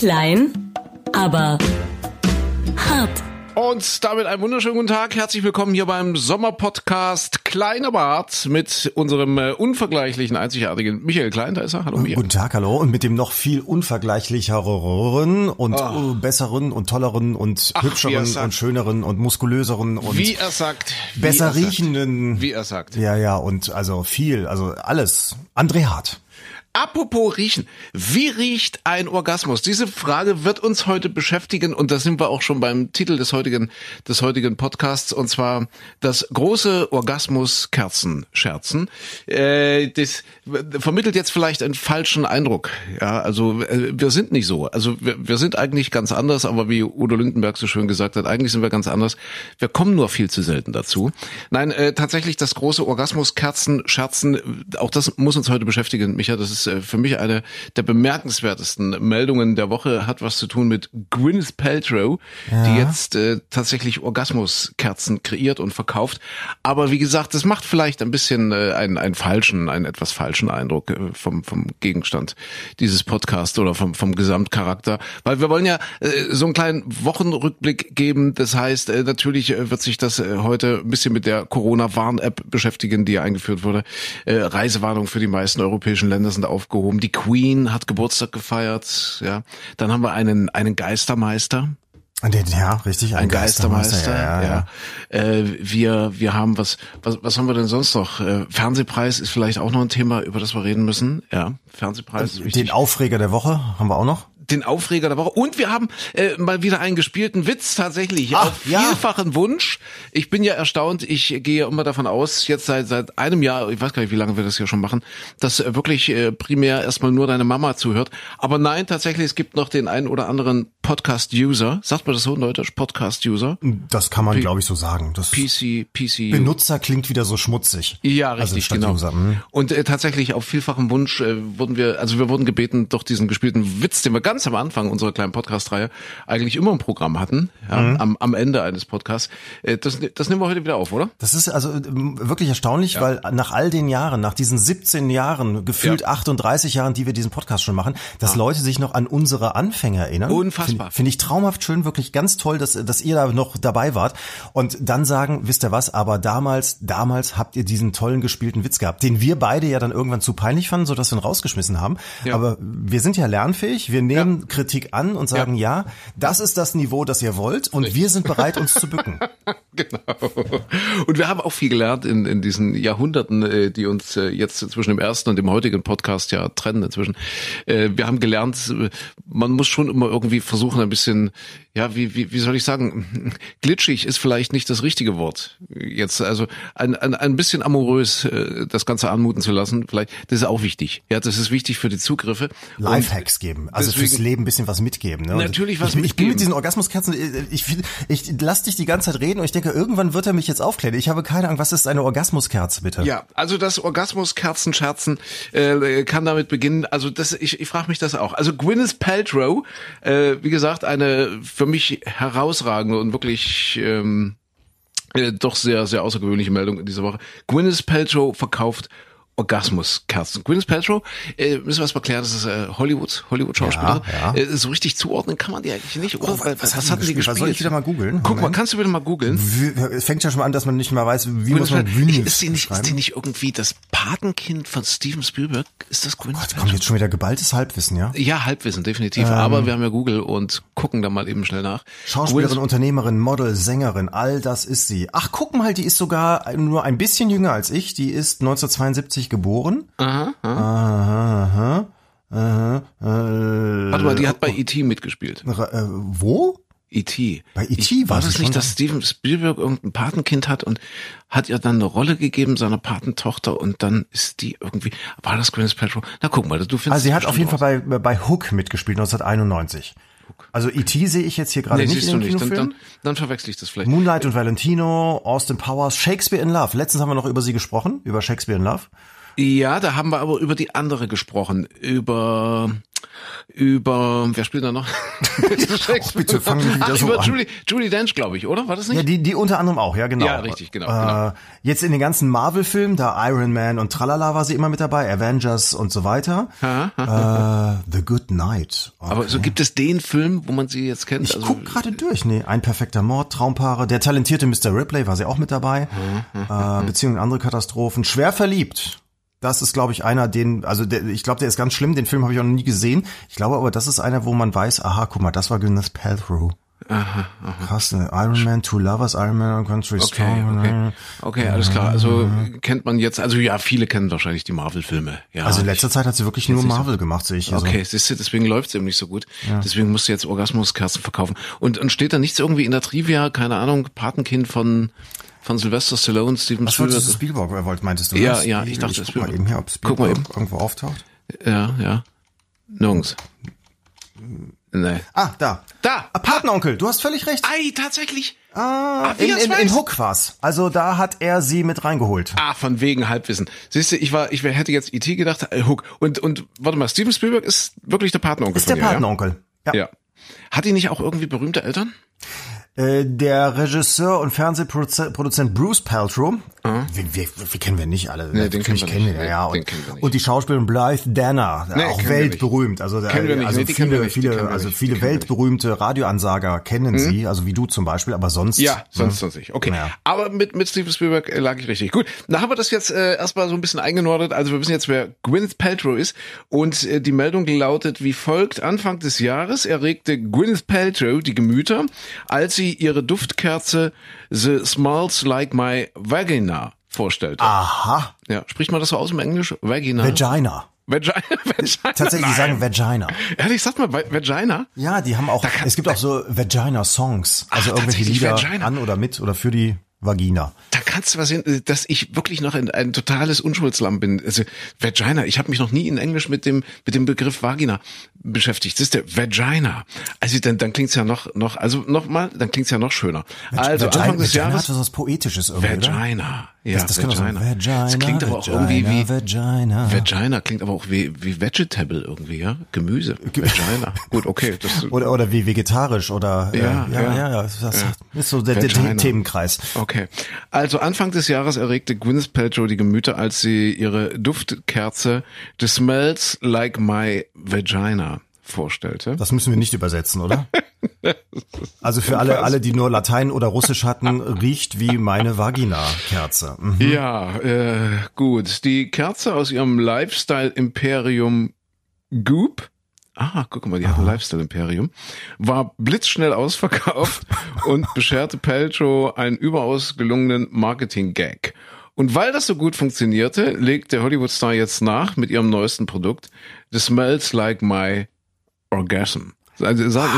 Klein, aber hart. Und damit einen wunderschönen guten Tag. Herzlich willkommen hier beim Sommerpodcast Kleiner Bart mit unserem äh, unvergleichlichen, einzigartigen Michael Klein. Da ist er. Hallo Michael. Guten Tag, hallo. Und mit dem noch viel unvergleichlicheren und Oh. besseren und tolleren und Ach, er hübscheren und schöneren und muskulöseren und Wie er sagt. wie besser er sagt, riechenden. Wie er sagt. Ja, ja, und also viel, also alles. André Hart. Apropos riechen. Wie riecht ein Orgasmus? Diese Frage wird uns heute beschäftigen und da sind wir auch schon beim Titel des heutigen, des heutigen Podcasts und zwar das große Orgasmus Kerzenscherzen. Äh, das vermittelt jetzt vielleicht einen falschen Eindruck. Ja, also äh, wir sind nicht so. Also wir, wir sind eigentlich ganz anders, aber wie Udo Lindenberg so schön gesagt hat, eigentlich sind wir ganz anders. Wir kommen nur viel zu selten dazu. Nein, äh, tatsächlich das große Orgasmus Kerzenscherzen, äh, auch das muss uns heute beschäftigen, Micha. Das ist äh, für mich eine der bemerkenswertesten Meldungen der Woche, hat was zu tun mit Gwyneth Paltrow, die jetzt äh, tatsächlich Orgasmuskerzen kreiert und verkauft. Aber wie gesagt, das macht vielleicht ein bisschen äh, einen, einen falschen, einen etwas falschen Eindruck äh, vom, vom Gegenstand dieses Podcasts oder vom, vom Gesamtcharakter. Weil wir wollen ja äh, so einen kleinen Wochenrückblick geben. Das heißt, äh, natürlich äh, wird sich das äh, heute ein bisschen mit der Corona-Warn-App beschäftigen, die ja eingeführt wurde. Äh, Reisewarnung für die meisten europäischen Länder sind aufgehoben. Die Queen hat Geburtstag gefeiert. Ja, dann haben wir einen einen Geistermeister. Ja, richtig, ein, Ein Geistermeister, ja, ja, ja. Äh, wir, wir haben was, was, was haben wir denn sonst noch? Äh, Fernsehpreis ist vielleicht auch noch ein Thema, über das wir reden müssen. Ja, Fernsehpreis ist wichtig. Den Aufreger der Woche haben wir auch noch. Den Aufreger der Woche. Und wir haben äh, mal wieder einen gespielten Witz tatsächlich. Ach, auf ja. vielfachen Wunsch. Ich bin ja erstaunt, ich gehe immer davon aus, jetzt seit seit einem Jahr, ich weiß gar nicht, wie lange wir das hier schon machen, dass äh, wirklich äh, primär erstmal nur deine Mama zuhört. Aber nein, tatsächlich, es gibt noch den einen oder anderen Podcast-User. Sagt man das so in Deutsch? Podcast-User? Das kann man, glaube ich, so sagen. Das PC, PC. Benutzer klingt wieder so schmutzig. Ja, Also richtig, statt genau. User, hm. Und äh, tatsächlich auf vielfachen Wunsch äh, wurden wir, also wir wurden gebeten, doch diesen gespielten Witz, den wir ganz am Anfang unserer kleinen Podcast-Reihe eigentlich immer im Programm hatten, ja, Mhm. am, am Ende eines Podcasts, äh, das, das nehmen wir heute wieder auf, oder? Das ist also ähm, wirklich erstaunlich, weil nach all den Jahren, nach diesen 17 Jahren, gefühlt Ja. 38 Jahren, die wir diesen Podcast schon machen, dass Leute sich noch an unsere Anfänge erinnern. Unfassbar. Finde find ich traumhaft schön, wirklich ganz toll, dass, dass ihr da noch dabei wart. Und dann sagen, wisst ihr was, aber damals, damals habt ihr diesen tollen gespielten Witz gehabt, den wir beide ja dann irgendwann zu peinlich fanden, sodass wir ihn rausgeschmissen haben. Ja. Aber wir sind ja lernfähig, wir nehmen Kritik an und sagen, ja. das ist das Niveau, das ihr wollt und wir sind bereit, uns zu bücken. Genau. Und wir haben auch viel gelernt in, in diesen Jahrhunderten, äh, die uns äh, jetzt zwischen dem ersten und dem heutigen Podcast ja trennen inzwischen. Äh, wir haben gelernt, man muss schon immer irgendwie versuchen, ein bisschen, ja, wie, wie, wie soll ich sagen, glitschig ist vielleicht nicht das richtige Wort. Jetzt, also ein, ein, ein bisschen amorös äh, das Ganze anmuten zu lassen, vielleicht, das ist auch wichtig. Ja, das ist wichtig für die Zugriffe. Und Lifehacks geben, also deswegen- fürs Leben ein bisschen was mitgeben. Ne? Und Natürlich was ich, ich bin mitgeben. mit diesen Orgasmuskerzen, ich, ich, ich lass dich die ganze Zeit reden und ich denke, irgendwann wird er mich jetzt aufklären. Ich habe keine Ahnung, was ist eine Orgasmuskerze, bitte? Ja, also das Orgasmus-Kerzenscherzen äh, kann damit beginnen. Also das, ich, ich frage mich das auch. Also Gwyneth Paltrow, äh, wie gesagt, eine für mich herausragende und wirklich ähm, äh, doch sehr, sehr außergewöhnliche Meldung in dieser Woche. Gwyneth Paltrow verkauft Orgasmuskerzen. Gwyneth Paltrow, äh, müssen wir erstmal klären, das ist äh, Hollywood, Hollywood-Schauspielerin. Ja, ja. Äh, so richtig zuordnen kann man die eigentlich nicht, oder? Oh, was was die hatten die gespielt? Soll ich wieder mal googeln? Guck mal, kannst du bitte mal googeln? Es fängt ja schon mal an, dass man nicht mal weiß, wie muss man Gwyneth Gwyneth Paltrow- ist die nicht, ist die nicht irgendwie das Patenkind von Steven Spielberg? Ist das Gwyneth Gott, Paltrow? kommt jetzt schon wieder geballtes Halbwissen, ja? Ja, Halbwissen, definitiv. Ähm. Aber wir haben ja Google und gucken da mal eben schnell nach. Schauspielerin, Gwyneth- Unternehmerin, Model, Sängerin, all das ist sie. Ach, guck mal, die ist sogar nur ein bisschen jünger als ich. Die ist 1972 geboren. Aha, aha. Aha, aha. Äh, Warte mal, die hat bei E.T. mitgespielt. äh, wo? E.T. Bei E.T. War schon nicht, da? dass Steven Spielberg irgendein Patenkind hat und hat ihr dann eine Rolle gegeben, seiner Patentochter, und dann ist die irgendwie, war das Gwyneth Paltrow? Na guck mal, du findest Also sie es hat auf jeden bestimmt Fall bei, bei Hook mitgespielt, 1991. Also E.T. sehe ich jetzt hier gerade Nee, nicht in du dem nicht. Dann, Kinofilm. dann, dann verwechsel ich das vielleicht. Moonlight und Valentino, Austin Powers, Shakespeare in Love. Letztens haben wir noch über sie gesprochen, über Shakespeare in Love. Ja, da haben wir aber über die andere gesprochen, über über, wer spielt da noch? Ach, bitte fang nicht wieder Ach, so über an. Julie, Julie Dench, glaube ich, oder? War das nicht? Ja, die, die unter anderem auch, ja, genau. Ja, richtig, genau, Äh, genau. Jetzt in den ganzen Marvel-Filmen, da Iron Man und Tralala war sie immer mit dabei, Avengers und so weiter. äh, The Good Night. Okay. Aber so gibt es den Film, wo man sie jetzt kennt? ich Also- guck gerade durch. Nee, ein perfekter Mord, Traumpaare. Der talentierte Mr. Ripley war sie auch mit dabei. äh, Beziehungen andere Katastrophen. Schwer verliebt. Das ist, glaube ich, einer, den, also der, ich glaube, der ist ganz schlimm. Den Film habe ich auch noch nie gesehen. Ich glaube aber, das ist einer, wo man weiß, aha, guck mal, das war Gwyneth Paltrow. Krass, ne? Iron Man, Two Lovers, Iron Man und Country Okay, Strong. okay. Okay, alles klar. Also kennt man jetzt, also ja, viele kennen wahrscheinlich die Marvel-Filme. Ja, Also in letzter Zeit hat sie wirklich nur Marvel gemacht, sehe ich. Also, Okay, siehst du, deswegen läuft's eben nicht so gut. Deswegen musst du jetzt Orgasmuskerzen verkaufen. Und, und steht da nichts irgendwie in der Trivia, keine Ahnung, Patenkind von, von Sylvester Stallone, Steven Was wolltest du Spielberg? Spielberg, äh, wollt, meintest du? Ja, das? ja, ich dachte, ich guck mal Spielberg. eben hier, ob Guck mal Spielberg eben. irgendwo auftaucht. Ja, ja. Nirgends. Nee. Ah, da. Da! Ah, Patenonkel, du hast völlig recht. Ei, tatsächlich! Ah, wie in, in, in. Hook war's. Also da hat er sie mit reingeholt. Ah, von wegen Halbwissen. Siehst du, ich war, ich hätte jetzt IT gedacht, äh, Hook. Und, und, warte mal, Steven Spielberg ist wirklich der Patenonkel Ist von der ihr, Patenonkel. Ja? ja. Hat die nicht auch irgendwie berühmte Eltern? Äh, der Regisseur und Fernsehproduzent Bruce Paltrow, wie, wie, wie kennen wir nicht alle? Nee, den kennen wir kennen nicht. wir, ja. Den Und, kennen wir nicht. und die Schauspielerin Blythe Danner, Nee, auch weltberühmt. Also, nicht. also viele, viele, also viele weltberühmte Radioansager kennen sie, also wie du zum Beispiel, aber sonst. Ja, sonst sonst nicht. Okay. Ja. Aber mit, mit Steven Spielberg äh, lag ich richtig. Gut, da haben wir das jetzt äh, erstmal so ein bisschen eingenordet. Also wir wissen jetzt, wer Gwyneth Paltrow ist. Und äh, die Meldung lautet wie folgt. Anfang des Jahres erregte Gwyneth Paltrow die Gemüter, als sie ihre Duftkerze The Smells Like My Vagina vorstellte. Aha, Ja, spricht man das so aus im Englisch? Vagina? Vagina. Vagina. Vagina. Tatsächlich, die Nein. sagen Vagina. Ehrlich, sag mal, Va- Vagina? Ja, die haben auch, kann- es gibt auch so Vagina-Songs, also Ach, irgendwelche Lieder Vagina. an oder mit oder für die Vagina. Da kannst du was sehen, äh, dass ich wirklich noch ein, ein totales Unschuldslamm bin. Also Vagina, ich habe mich noch nie in Englisch mit dem mit dem Begriff Vagina beschäftigt. Das ist der Vagina. Also dann dann klingt's ja noch noch also noch mal, dann klingt's ja noch schöner. Also Vagina, Anfang des Vagina Jahres hat was Poetisches irgendwie, oder? Vagina. Ja, Das, das kann doch sein. Vagina. Vagina. Das klingt aber auch Vagina, irgendwie wie Vagina. Vagina klingt aber auch wie wie Vegetable irgendwie, ja? Gemüse. Vagina. Gut, okay, das Oder, oder wie vegetarisch oder Ja, äh, ja, ja. ja, ja, das ist so der, der Vagina. Themenkreis. Okay. Also Anfang des Jahres erregte Gwyneth Paltrow die Gemüter, als sie ihre Duftkerze The Smells Like My Vagina vorstellte. Das müssen wir nicht übersetzen, oder? Also für alle, alle, die nur Latein oder Russisch hatten, riecht wie meine Vagina-Kerze. Mhm. Ja, äh, gut. Die Kerze aus ihrem Lifestyle-Imperium Goop, ah, guck mal, die hat ein Lifestyle-Imperium, war blitzschnell ausverkauft und bescherte Paltrow einen überaus gelungenen Marketing-Gag. Und weil das so gut funktionierte, legt der Hollywood-Star jetzt nach mit ihrem neuesten Produkt, The Smells Like My Orgasm. Also, sag,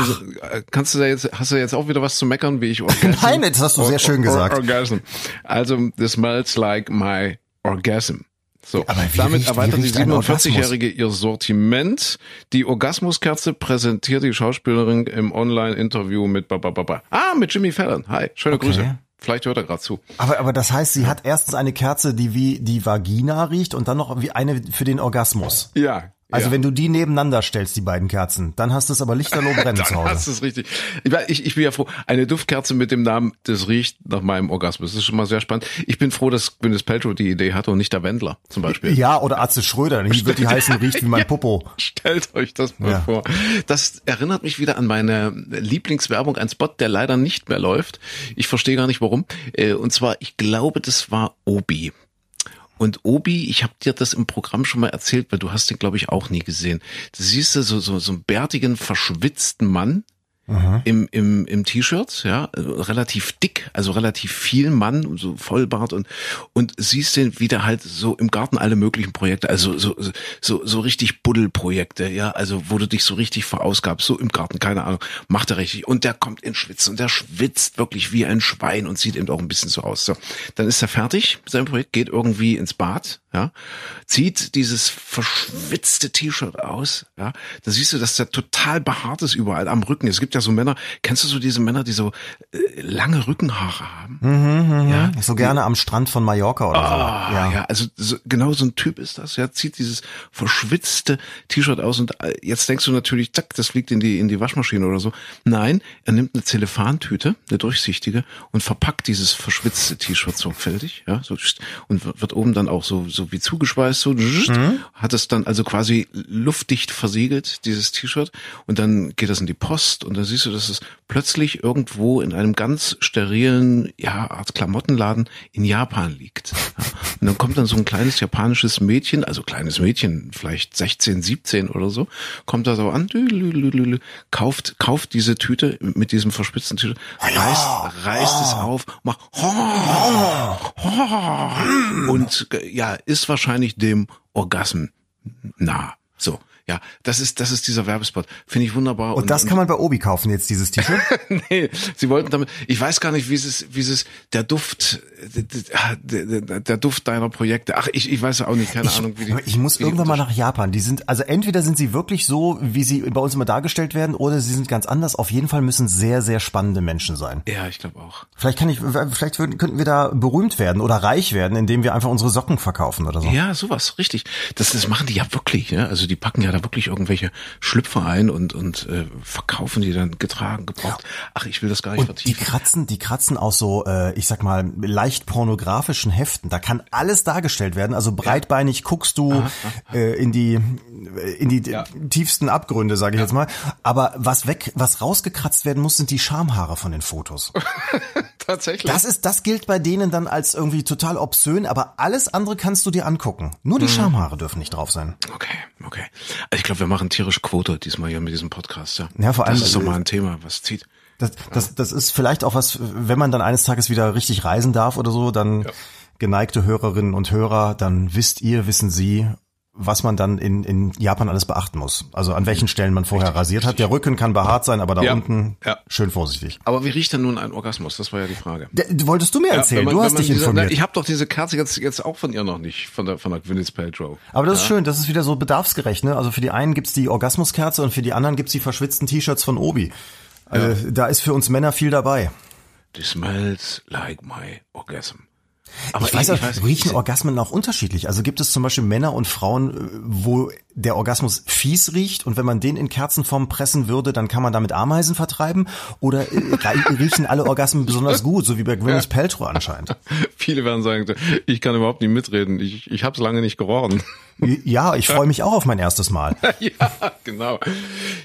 kannst du da jetzt, hast du jetzt auch wieder was zu meckern, wie ich Orgasm? Nein, das hast du sehr schön gesagt. Or Orgasm. Also, this smells like my orgasm. So, Aber damit erweitert die riecht ein 47-Jährige ihr Sortiment. Die Orgasmuskerze präsentiert die Schauspielerin im Online-Interview mit Babababa. Ah, mit Jimmy Fallon. Hi, schöne Okay. Grüße. Vielleicht hört er gerade zu. Aber, aber das heißt, sie hat erstens eine Kerze, die wie die Vagina riecht und dann noch wie eine für den Orgasmus. Ja. Also ja. wenn du die nebeneinander stellst, die beiden Kerzen, dann hast du es aber lichterloh brennen zu Dann hast Hause. du es richtig. Ich, ich, ich bin ja froh. Eine Duftkerze mit dem Namen, das riecht nach meinem Orgasmus. Das ist schon mal sehr spannend. Ich bin froh, dass Gwyneth Paltrow die Idee hatte und nicht der Wendler zum Beispiel. Ja, oder Atze Schröder, die wird die heißen, riecht wie mein Popo. Stellt euch das mal Ja. vor. Das erinnert mich wieder an meine Lieblingswerbung, ein Spot, der leider nicht mehr läuft. Ich verstehe gar nicht warum. Äh, Und zwar, ich glaube, das war Obi. Und Obi, ich habe dir das im Programm schon mal erzählt, weil du hast den, glaube ich, auch nie gesehen. Du siehst da so, so, so einen bärtigen, verschwitzten Mann, im, im, im T-Shirt, ja, relativ dick, also relativ viel Mann, so Vollbart und, und siehst den wieder halt so im Garten alle möglichen Projekte, also so, so, so richtig Buddelprojekte, ja, also wo du dich so richtig verausgabst, so im Garten, keine Ahnung, macht er richtig und der kommt in Schwitzen und der schwitzt wirklich wie ein Schwein und sieht eben auch ein bisschen so aus, so. Dann ist er fertig mit seinem Projekt, geht irgendwie ins Bad, ja, zieht dieses verschwitzte T-Shirt aus, ja, da siehst du, dass der total behaart ist überall am Rücken. Es gibt gibt ja so Männer, kennst du so diese Männer, die so äh, lange Rückenhaare haben? Mhm, ja, so gerne am Strand von Mallorca oder Ah, so. ja. ja, also so, genau so ein Typ ist das. Ja, zieht dieses verschwitzte T-Shirt aus und äh, jetzt denkst du natürlich, zack, das fliegt in die in die Waschmaschine oder so. Nein, er nimmt eine Zellofantüte, eine durchsichtige und verpackt dieses verschwitzte T-Shirt sorgfältig, ja, so und wird oben dann auch so so wie zugeschweißt so hat es dann also quasi luftdicht versiegelt dieses T-Shirt und dann geht das in die Post und dann siehst du, dass es plötzlich irgendwo in einem ganz sterilen ja Art Klamottenladen in Japan liegt. Und dann kommt dann so ein kleines japanisches Mädchen, also kleines Mädchen, vielleicht 16, 17 oder so, kommt da so an, kauft, kauft diese Tüte mit diesem verspitzten T-Shirt, reißt, reißt es auf, macht und ja, ist wahrscheinlich dem Orgasm nah. So. Ja, das ist, das ist dieser Werbespot. Finde ich wunderbar. Und das kann man bei Obi kaufen jetzt, dieses T-Shirt? nee, sie wollten damit, ich weiß gar nicht, wie es ist, wie es ist, der Duft, der, der, der Duft deiner Projekte. Ach, ich, ich weiß auch nicht, keine ich, Ahnung, wie die. Ich muss irgendwann mal nach Japan. Die sind, also entweder sind sie wirklich so, wie sie bei uns immer dargestellt werden, oder sie sind ganz anders. Auf jeden Fall müssen sehr, sehr spannende Menschen sein. Ja, ich glaube auch. Vielleicht kann ich, vielleicht würden, könnten wir da berühmt werden oder reich werden, indem wir einfach unsere Socken verkaufen oder so. Ja, sowas, richtig. Das, das machen die ja wirklich, ne? Also die packen ja da wirklich irgendwelche Schlüpfer ein und, und äh, verkaufen die dann getragen, gebraucht. Ach, ich will das gar nicht und die vertiefen. kratzen, die kratzen aus so, äh, ich sag mal, leicht pornografischen Heften. Da kann alles dargestellt werden. Also breitbeinig guckst du Äh, in die in die tiefsten Abgründe, sage ich jetzt mal. Aber was weg, was rausgekratzt werden muss, sind die Schamhaare von den Fotos. Tatsächlich. Das ist, das gilt bei denen dann als irgendwie total obszön, aber alles andere kannst du dir angucken. Nur die Schamhaare dürfen nicht drauf sein. Okay, okay. Also ich glaube, wir machen tierische Quote diesmal hier mit diesem Podcast, ja. Ja, vor allem, Das ist doch mal ein Thema, was zieht. Das, das, das ist vielleicht auch was, wenn man dann eines Tages wieder richtig reisen darf oder so, dann geneigte Hörerinnen und Hörer, dann wisst ihr, wissen Sie, was man dann in, in Japan alles beachten muss. Also an welchen Stellen man vorher rasiert hat. Der Rücken kann behaart sein, aber da Ja, unten ja. schön vorsichtig. Aber wie riecht denn nun ein Orgasmus? Das war ja die Frage. Der, wolltest du mir erzählen? wenn man- du hast dich diese, informiert. Na, ich habe doch diese Kerze jetzt, jetzt auch von ihr noch nicht, von der, von der Gwyneth Paltrow. aber das ist schön, das ist wieder so bedarfsgerecht. Ne? Also für die einen gibt's die Orgasmuskerze und für die anderen gibt's die verschwitzten T-Shirts von Obi. Also da ist für uns Männer viel dabei. This smells like my orgasm. Aber ich weiß, auch, riechen Orgasmen auch unterschiedlich. Also gibt es zum Beispiel Männer und Frauen, äh, wo der Orgasmus fies riecht und wenn man den in Kerzenform pressen würde, dann kann man damit Ameisen vertreiben? Oder äh, riechen alle Orgasmen besonders gut, so wie bei Gwyneth Paltrow anscheinend? Viele werden sagen, ich kann überhaupt nicht mitreden. Ich, ich habe es lange nicht gerochen. Ja, ich freue mich auch auf mein erstes Mal. ja, genau.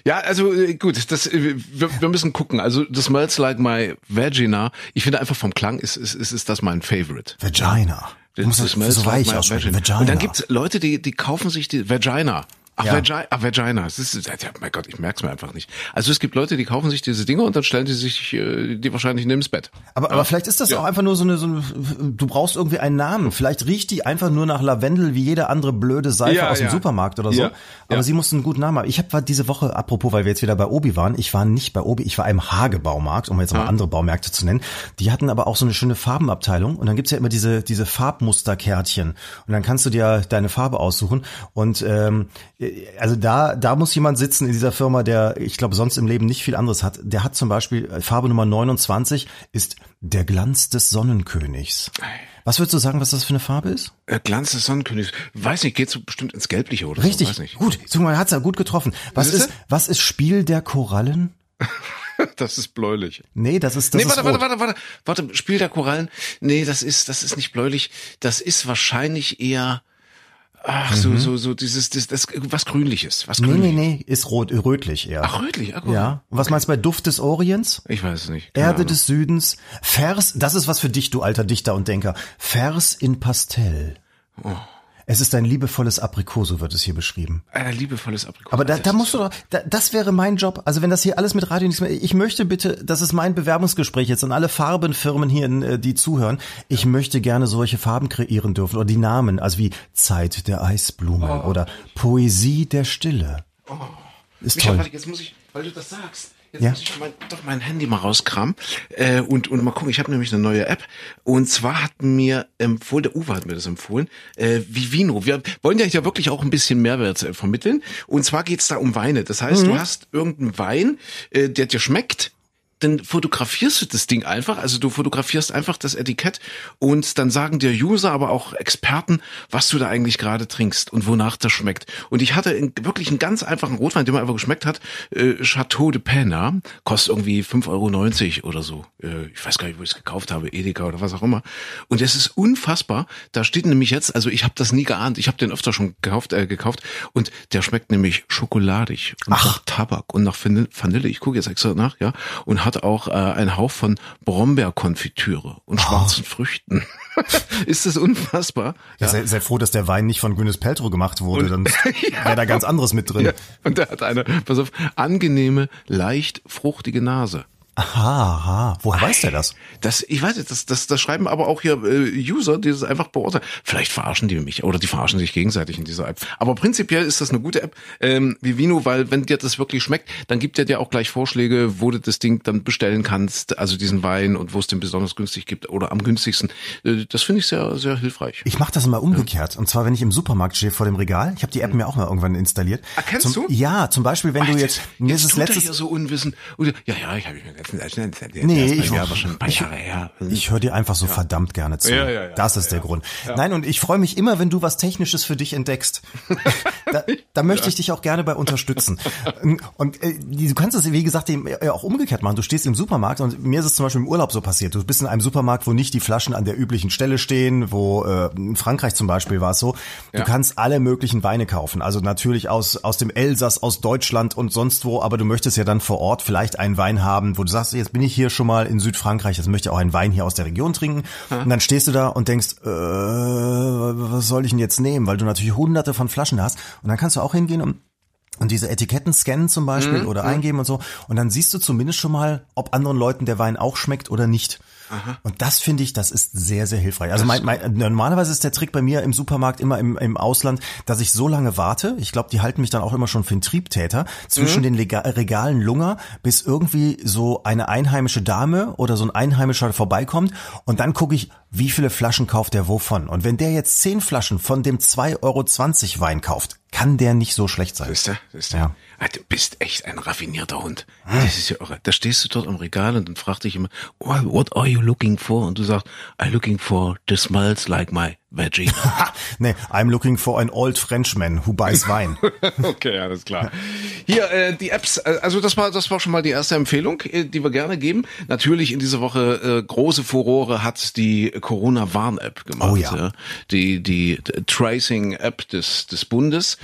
Ja, also äh, gut, das, wir, wir müssen gucken. Also das smells like my vagina. Ich finde einfach vom Klang ist, ist, ist, ist das mein Favorite. Vagina. Du musst das so like weich my aussprechen. vagina. Vagina. Und dann gibt's Leute, die, die kaufen sich die Vagina. Ach, Ja. Vagina, ach, Vagina. Das ist, ja, mein Gott, ich merk's mir einfach nicht. Also es gibt Leute, die kaufen sich diese Dinge und dann stellen die sich äh, die wahrscheinlich neben das Bett. Aber, aber vielleicht ist das auch einfach nur so eine, so eine, du brauchst irgendwie einen Namen. Vielleicht riecht die einfach nur nach Lavendel wie jede andere blöde Seife Ja, aus dem ja. Supermarkt oder so. Ja, Aber ja. sie muss einen guten Namen haben. Ich habe diese Woche, apropos, weil wir jetzt wieder bei Obi waren, ich war nicht bei Obi, ich war im Hagebaumarkt, um jetzt mal andere Baumärkte zu nennen. Die hatten aber auch so eine schöne Farbenabteilung und dann gibt's ja immer diese, diese Farbmusterkärtchen und dann kannst du dir deine Farbe aussuchen und ähm, also da, da muss jemand sitzen in dieser Firma, der, ich glaube, sonst im Leben nicht viel anderes hat. Der hat zum Beispiel äh, Farbe Nummer 29 ist der Glanz des Sonnenkönigs. Was würdest du sagen, was das für eine Farbe ist? Äh, Glanz des Sonnenkönigs. Weiß nicht, geht so bestimmt ins Gelbliche oder Richtig, so. Nicht. gut. Guck mal, hat's ja gut getroffen. Was ist, was ist Spiel der Korallen? Das ist bläulich. Nee, das ist, das nee, ist warte, rot. warte, warte, warte, warte, Spiel der Korallen. Nee, das ist, das ist nicht bläulich. Das ist wahrscheinlich eher, ach, so, so, so, dieses, das, das, was Grünliches, was Mhm. Nee, Grünliches. nee, nee, ist rot, rötlich eher. Ach, rötlich, ach, guck. ja. Und was meinst du bei Duft des Orients? Ich weiß es nicht. Erde Ahnung. des Südens, Vers, das ist was für dich, du alter Dichter und Denker. Vers in Pastell. Oh. Es ist ein liebevolles Aprikot, so wird es hier beschrieben. Äh, liebevolles Aprikot. Aber da, da musst du doch, da, das wäre mein Job. Also wenn das hier alles mit Radio nichts mehr, ich möchte bitte, das ist mein Bewerbungsgespräch jetzt an alle Farbenfirmen hier, äh, die zuhören. Ich möchte gerne solche Farben kreieren dürfen oder die Namen, also wie Zeit der Eisblume Oh. oder Poesie der Stille. Ist Michael, toll. warte, jetzt muss ich, weil du das sagst. Jetzt Ja. muss ich mein, doch mein Handy mal rauskramen äh, und, und mal gucken. Ich habe nämlich eine neue App. Und zwar hat mir empfohlen, der Uwe hat mir das empfohlen, äh, Vivino. Wir wollen ja hier wirklich auch ein bisschen Mehrwert äh, vermitteln. Und zwar geht's da um Weine. Das heißt, du hast irgendeinen Wein, äh, der dir schmeckt. Dann fotografierst du das Ding einfach, also du fotografierst einfach das Etikett und dann sagen dir User, aber auch Experten, was du da eigentlich gerade trinkst und wonach das schmeckt. Und ich hatte wirklich einen ganz einfachen Rotwein, der mir einfach geschmeckt hat, äh, Chateau de Pena, kostet irgendwie 5,90 Euro oder so. Äh, ich weiß gar nicht, wo ich es gekauft habe, Edeka oder was auch immer. Und es ist unfassbar. Da steht nämlich jetzt, also ich habe das nie geahnt, ich habe den öfter schon gekauft, äh, gekauft und der schmeckt nämlich schokoladig und nach Tabak und nach Vanille. Vanille. Ich gucke jetzt extra nach, ja, und hat auch äh, einen Hauch von Brombeerkonfitüre und schwarzen Früchten. ist das unfassbar? Ja. Sei, sei froh, dass der Wein nicht von Gwyneth Paltrow gemacht wurde, dann wäre da ganz anderes mit drin. Ja, und der hat eine, pass auf, angenehme, leicht fruchtige Nase. Aha, aha. Woher weiß der das? Das, ich weiß nicht, das, das, das schreiben aber auch hier äh, User, die das einfach beurteilen. Vielleicht verarschen die mich oder die verarschen sich gegenseitig in dieser App. Aber prinzipiell ist das eine gute App, ähm, Vivino, weil wenn dir das wirklich schmeckt, dann gibt er dir auch gleich Vorschläge, wo du das Ding dann bestellen kannst, also diesen Wein und wo es den besonders günstig gibt oder am günstigsten. Äh, das finde ich sehr, sehr hilfreich. Ich mache das immer umgekehrt. Und zwar, wenn ich im Supermarkt stehe vor dem Regal. Ich habe die App mir auch mal irgendwann installiert. Ah, kennst zum, du? Ja, zum Beispiel, wenn du jetzt, mir ist es er letztes, hier so unwissend. Und, ja, ja, ich habe mir letztens, Nee, ich ich- ja, aber schon ein paar ich- Jahre her. Ich höre dir einfach so verdammt gerne zu. Ja, ja, ja. das ist der Grund. Nein, und ich freue mich immer, wenn du was Technisches für dich entdeckst. da, da möchte ich dich auch gerne bei unterstützen. Und äh, du kannst es, wie gesagt, eben äh, auch umgekehrt machen. Du stehst im Supermarkt und mir ist es zum Beispiel im Urlaub so passiert. Du bist in einem Supermarkt, wo nicht die Flaschen an der üblichen Stelle stehen, wo äh, in Frankreich zum Beispiel war es so. Du Ja. kannst alle möglichen Weine kaufen. Also natürlich aus, aus dem Elsass, aus Deutschland und sonst wo, aber du möchtest ja dann vor Ort vielleicht einen Wein haben, wo du sagst, jetzt bin ich hier schon mal in Südfrankreich, jetzt möchte ich auch einen Wein hier aus der Region trinken. Und dann stehst du da und denkst, äh, was soll ich denn jetzt nehmen? Weil du natürlich hunderte von Flaschen hast. Und dann kannst du auch hingehen und und diese Etiketten scannen zum Beispiel oder eingeben und so. Und dann siehst du zumindest schon mal, ob anderen Leuten der Wein auch schmeckt oder nicht. Und das finde ich, das ist sehr, sehr hilfreich. Also mein, mein, normalerweise ist der Trick bei mir im Supermarkt immer im, im Ausland, dass ich so lange warte. Ich glaube, die halten mich dann auch immer schon für einen Triebtäter zwischen den Lega Regalen Lunger, bis irgendwie so eine einheimische Dame oder so ein Einheimischer vorbeikommt. Und dann gucke ich, wie viele Flaschen kauft der wovon. Und wenn der jetzt zehn Flaschen von dem 2,20 Euro Wein kauft, kann der nicht so schlecht sein. Ist der? Ist der? Ja. Ah, Du bist echt ein raffinierter Hund. Das ist ja irre. Da stehst du dort am Regal und dann fragt dich immer, oh, what are you looking for? Und du sagst, I'm looking for the smells like my vagina. Ha, nee, I'm looking for an old Frenchman who buys wine. okay, alles klar. Hier, äh, die Apps, äh, also das war, das war schon mal die erste Empfehlung, äh, die wir gerne geben. Natürlich in dieser Woche äh, große Furore hat die Corona-Warn-App gemacht. Oh ja. Die, die Tracing-App des, des Bundes.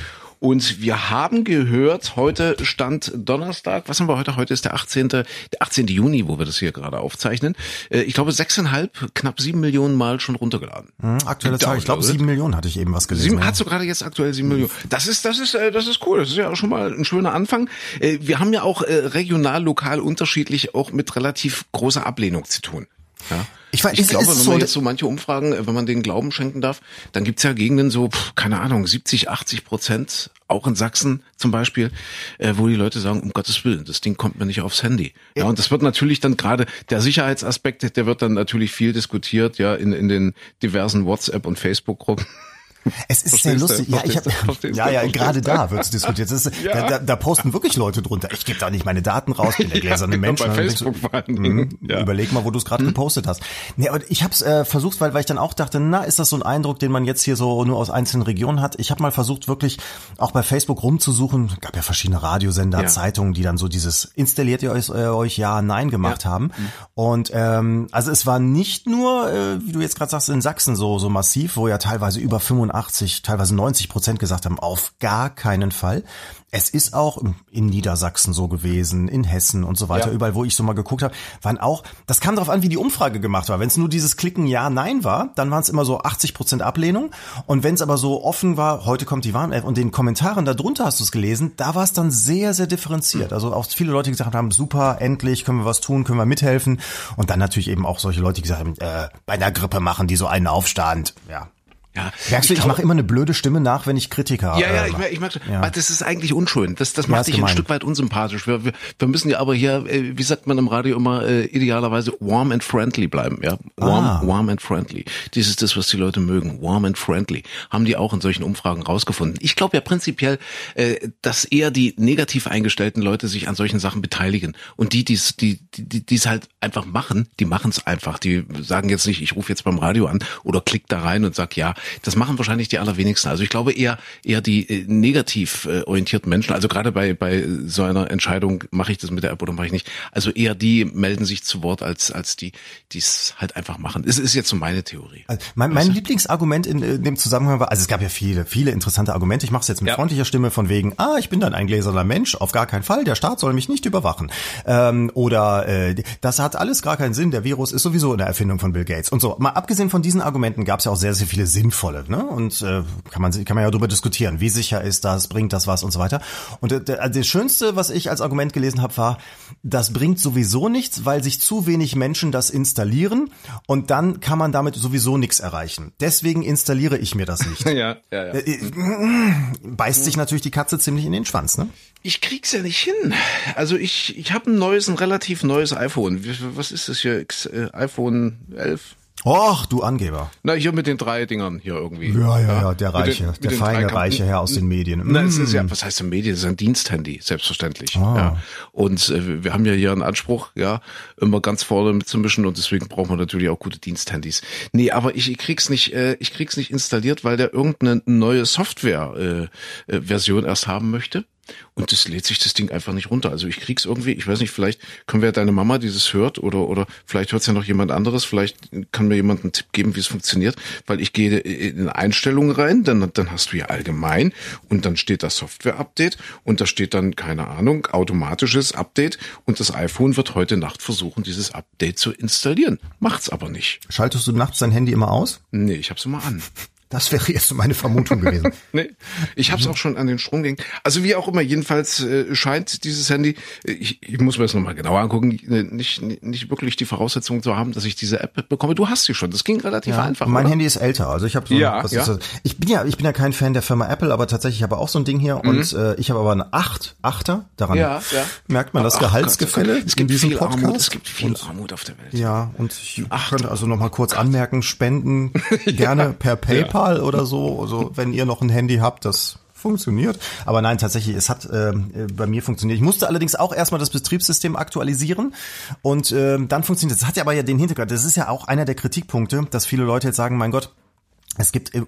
Und wir haben gehört, heute stand Donnerstag, was haben wir heute? Heute ist der 18. Der 18. Juni, wo wir das hier gerade aufzeichnen. Äh, Ich glaube, sechseinhalb, knapp sieben Millionen Mal schon runtergeladen. Hm, Aktuelle Zahl, ich glaube sieben Millionen hatte ich eben was gelesen. Sieben, ja. hast du gerade jetzt aktuell sieben Millionen. Das ist, das ist, äh, das ist cool. Das ist ja auch schon mal ein schöner Anfang. Äh, Wir haben ja auch regional, lokal unterschiedlich auch mit relativ großer Ablehnung zu tun. Ja. Ich weiß, ich ist- glaube, ist wenn so, man jetzt so manche Umfragen, äh, wenn man den Glauben schenken darf, dann gibt's ja Gegenden so, pff, keine Ahnung, 70, 80 Prozent, auch in Sachsen zum Beispiel, äh, wo die Leute sagen, um Gottes Willen, das Ding kommt mir nicht aufs Handy. Ja, und das wird natürlich dann gerade, der Sicherheitsaspekt, der wird dann natürlich viel diskutiert, ja, in, in den diversen WhatsApp- und Facebook-Gruppen. Es ist Verstehst sehr du? lustig. Ja, ich hab, Verstehst ja, ja, Verstehst gerade da wird es diskutiert. Ist, Ja. da, da, da posten wirklich Leute drunter. Ich gebe da nicht meine Daten raus, bin der gläserne genau, Mensch. bei denkst Facebook vor allen mhm, Dingen. Ja. Mhm. Überleg mal, wo du es gerade gepostet hast. Nee, aber ich habe es äh, versucht, weil, weil ich dann auch dachte, na, ist das so ein Eindruck, den man jetzt hier so nur aus einzelnen Regionen hat? Ich habe mal versucht, wirklich auch bei Facebook rumzusuchen. gab ja verschiedene Radiosender, Ja. Zeitungen, die dann so dieses installiert ihr euch, äh, euch ja, nein gemacht haben. Und ähm, also es war nicht nur, äh, wie du jetzt gerade sagst, in Sachsen so so massiv, wo ja teilweise über 85, teilweise 90 Prozent gesagt haben, auf gar keinen Fall. Es ist auch in Niedersachsen so gewesen, in Hessen und so weiter, Ja. überall, wo ich so mal geguckt habe, waren auch, das kam darauf an, wie die Umfrage gemacht war. Wenn es nur dieses Klicken Ja, Nein war, dann waren es immer so 80 Prozent Ablehnung. Und wenn es aber so offen war, heute kommt die Warn-App und den Kommentaren darunter hast du es gelesen, da war es dann sehr, sehr differenziert. Also auch viele Leute, die gesagt haben, super, endlich können wir was tun, können wir mithelfen. Und dann natürlich eben auch solche Leute, die gesagt haben, äh, bei einer Grippe machen die so einen Aufstand. Ja. Ja, Merkst du, ich, ich mache immer eine blöde Stimme nach, wenn ich Kritiker Ja, ja, äh, ich merke, ich merk, Ja. das ist eigentlich unschön. Das, das macht dich ein. Stück weit unsympathisch. Wir, wir, wir müssen ja aber hier, äh, wie sagt man im Radio immer, äh, idealerweise warm and friendly bleiben. Ja, warm, Ah. warm and friendly. Das ist das, was die Leute mögen. Warm and friendly. Haben die auch in solchen Umfragen rausgefunden. Ich glaube ja prinzipiell, äh, dass eher die negativ eingestellten Leute sich an solchen Sachen beteiligen. Und die, die's, die, die, die es halt einfach machen, die machen es einfach. Die sagen jetzt nicht, ich rufe jetzt beim Radio an oder klick da rein und sag ja. Das machen wahrscheinlich die allerwenigsten. Also ich glaube eher eher die äh, negativ äh, orientierten Menschen. Also gerade bei bei so einer Entscheidung mache ich das mit der App oder mache ich nicht. Also eher die melden sich zu Wort als als die die es halt einfach machen. Es ist jetzt so meine Theorie. Also mein, mein Lieblingsargument in, in dem Zusammenhang war, also es gab ja viele, viele interessante Argumente. Ich mache es jetzt mit Ja. freundlicher Stimme von wegen, ah, ich bin dann ein gläserner Mensch, auf gar keinen Fall, der Staat soll mich nicht überwachen. Ähm, oder äh, das hat alles gar keinen Sinn, der Virus ist sowieso eine Erfindung von Bill Gates und so. Mal abgesehen von diesen Argumenten gab es ja auch sehr, sehr viele sinnvolle. Ne? Und äh, kann man kann man ja darüber diskutieren, wie sicher ist das, bringt das was und so weiter. Und äh, der, das Schönste, was ich als Argument gelesen habe, war, das bringt sowieso nichts, weil sich zu wenig Menschen das installieren und dann kann man damit sowieso nichts erreichen. Deswegen installiere ich mir das nicht. Ja, ja, ja. Äh, Beißt sich natürlich die Katze ziemlich in den Schwanz, ne? Ich krieg's ja nicht hin. Also ich ich habe ein neues, ein relativ neues iPhone. Was ist das hier? X, äh, iPhone 11? Och, du Angeber. Na, hier mit den drei Dingern hier irgendwie. Ja, ja, ja, der Reiche, den- der feine reiche Herr aus den Medien. Na, es ist Mm. ja, was heißt denn Medien? Es ist ein Diensthandy, selbstverständlich. Ah. Ja. Und äh, wir haben ja hier einen Anspruch, ja, immer ganz vorne mitzumischen und deswegen brauchen wir natürlich auch gute Diensthandys. Nee, aber ich, ich krieg's nicht, äh, ich krieg's nicht installiert, weil der irgendeine neue Software äh, äh, erst haben möchte. Und das lädt sich das Ding einfach nicht runter. Also ich krieg's irgendwie, ich weiß nicht, vielleicht können wir ja deine Mama dieses hört oder oder vielleicht hört's ja noch jemand anderes, vielleicht kann mir jemand einen Tipp geben, wie es funktioniert, weil ich gehe in Einstellungen rein, dann dann hast du ja allgemein und dann steht das Software Update und da steht dann keine Ahnung, automatisches Update und das iPhone wird heute Nacht versuchen, dieses Update zu installieren. Macht's aber nicht. Schaltest du nachts dein Handy immer aus? Nee, ich hab's immer an. Das wäre jetzt so meine Vermutung gewesen. Nee, ich habe es auch schon an den Strom gehängt. Also wie auch immer, jedenfalls äh, scheint dieses Handy, äh, ich, ich muss mir das nochmal genauer angucken, äh, nicht, nicht wirklich die Voraussetzungen zu haben, dass ich diese App bekomme. Du hast sie schon, das ging relativ einfach. mein oder? Handy ist älter, also ich habe so, Ja, ja. ist ich bin ja, ich bin ja kein Fan der Firma Apple, aber tatsächlich habe ich auch so ein Ding hier und äh, ich habe aber eine 8, Achter, daran Mhm. Ja, ja. merkt man das Ach Gehaltsgefälle Gott, es in gibt diesem viel Podcast. Armut, es gibt viel Und- Armut auf der Welt. Ja, und ich könnte also noch mal kurz anmerken, spenden gerne per PayPal oder so, also wenn ihr noch ein Handy habt, das funktioniert. Aber nein, tatsächlich, es hat ähm, äh, bei mir funktioniert. Ich musste allerdings auch erstmal das Betriebssystem aktualisieren und ähm, dann funktioniert es. Das hat ja aber ja den Hintergrund, das ist ja auch einer der Kritikpunkte, dass viele Leute jetzt sagen, mein Gott, es gibt äh,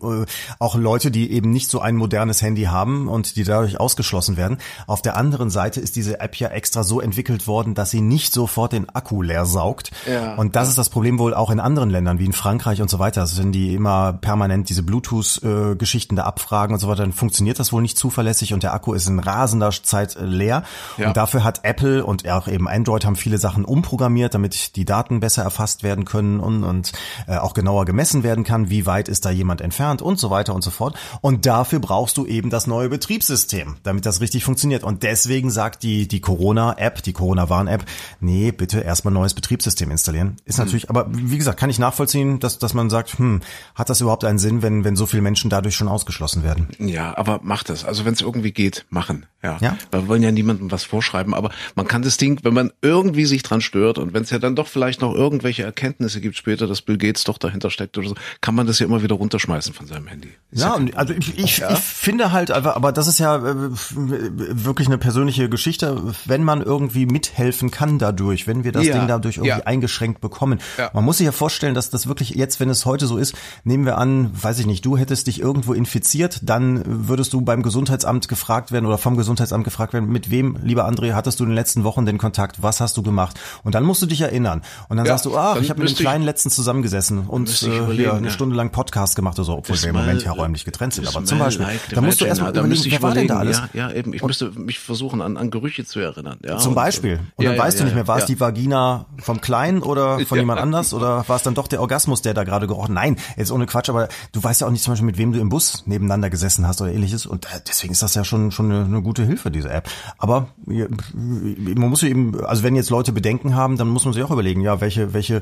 auch Leute, die eben nicht so ein modernes Handy haben und die dadurch ausgeschlossen werden. Auf der anderen Seite ist diese App ja extra so entwickelt worden, dass sie nicht sofort den Akku leer saugt. Ja, und das ist das Problem wohl auch in anderen Ländern, wie in Frankreich und so weiter. Also wenn die immer permanent diese Bluetooth-Geschichten da abfragen und so weiter, dann funktioniert das wohl nicht zuverlässig und der Akku ist in rasender Zeit äh, leer. Ja. Und dafür hat Apple und auch eben Android haben viele Sachen umprogrammiert, damit die Daten besser erfasst werden können und, und äh, auch genauer gemessen werden kann, wie weit ist da jemand entfernt und so weiter und so fort. Und dafür brauchst du eben das neue Betriebssystem, damit das richtig funktioniert. Und deswegen sagt die, die Corona-App, die Corona-Warn-App, nee, bitte erstmal neues Betriebssystem installieren. Ist natürlich, aber wie gesagt, kann ich nachvollziehen, dass, dass man sagt, hm, hat das überhaupt einen Sinn, wenn, wenn so viele Menschen dadurch schon ausgeschlossen werden? Ja, aber mach das. Also wenn es irgendwie geht, machen. Ja. Ja. Wir wollen ja niemandem was vorschreiben, aber man kann das Ding, wenn man irgendwie sich dran stört und wenn es ja dann doch vielleicht noch irgendwelche Erkenntnisse gibt später, dass Bill Gates doch dahinter steckt oder so, kann man das ja immer wieder runterschmeißen von seinem Handy. Ist Ja, und also ich, ich, Ja. ich finde halt einfach, aber das ist ja äh, wirklich eine persönliche Geschichte, wenn man irgendwie mithelfen kann dadurch, wenn wir das Ja, Ding dadurch irgendwie ja. eingeschränkt bekommen. Ja. Man muss sich ja vorstellen, dass das wirklich jetzt, wenn es heute so ist, nehmen wir an, weiß ich nicht, du hättest dich irgendwo infiziert, dann würdest du beim Gesundheitsamt gefragt werden oder vom Gesundheitsamt gefragt werden, mit wem, lieber André, hattest du in den letzten Wochen den Kontakt, was hast du gemacht? Und dann musst du dich erinnern. Und dann Ja, sagst du, ach, dann ich habe mit dem Kleinen letzten zusammengesessen und äh, hier eine ja. Stunde lang Podcast gemacht oder so, obwohl wir im Moment ja räumlich getrennt sind. Aber zum Beispiel, like da musst du erstmal Da überlegen, wer war denn da alles? Ja, ja, eben. Ich müsste mich versuchen, an, an Gerüche zu erinnern. Ja, Zum und- Beispiel. Und Ja, dann ja, weißt du ja, nicht mehr, war es ja. die Vagina vom Kleinen oder von Ja. jemand anders oder war es dann doch der Orgasmus, der da gerade gerochen? Nein, jetzt ohne Quatsch, aber du weißt ja auch nicht zum Beispiel, mit wem du im Bus nebeneinander gesessen hast oder ähnliches. Und äh, deswegen ist das ja schon schon eine, eine gute Hilfe, diese App. Aber ja, man muss eben, also wenn jetzt Leute Bedenken haben, dann muss man sich auch überlegen, ja, welche welche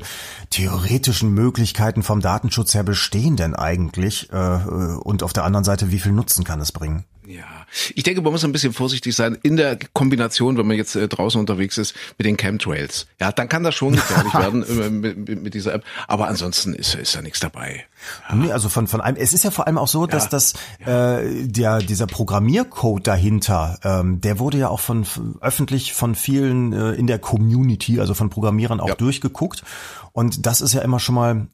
theoretischen Möglichkeiten vom Datenschutz her bestehen denn eigentlich? Äh, und auf der anderen Seite, wie viel Nutzen kann es bringen? Ja, ich denke, man muss ein bisschen vorsichtig sein in der Kombination, wenn man jetzt äh, draußen unterwegs ist mit den Chemtrails. Ja, dann kann das schon gefährlich werden äh, mit, mit, mit, dieser App. Aber ansonsten ist, ist da nichts dabei. Ja. Nee, also von, von einem, es ist ja vor allem auch so, dass ja. das, äh, der, dieser Programmiercode dahinter, ähm, der wurde ja auch von, öffentlich von vielen äh, in der Community, also von Programmierern auch ja. durchgeguckt. Und das ist ja immer schon mal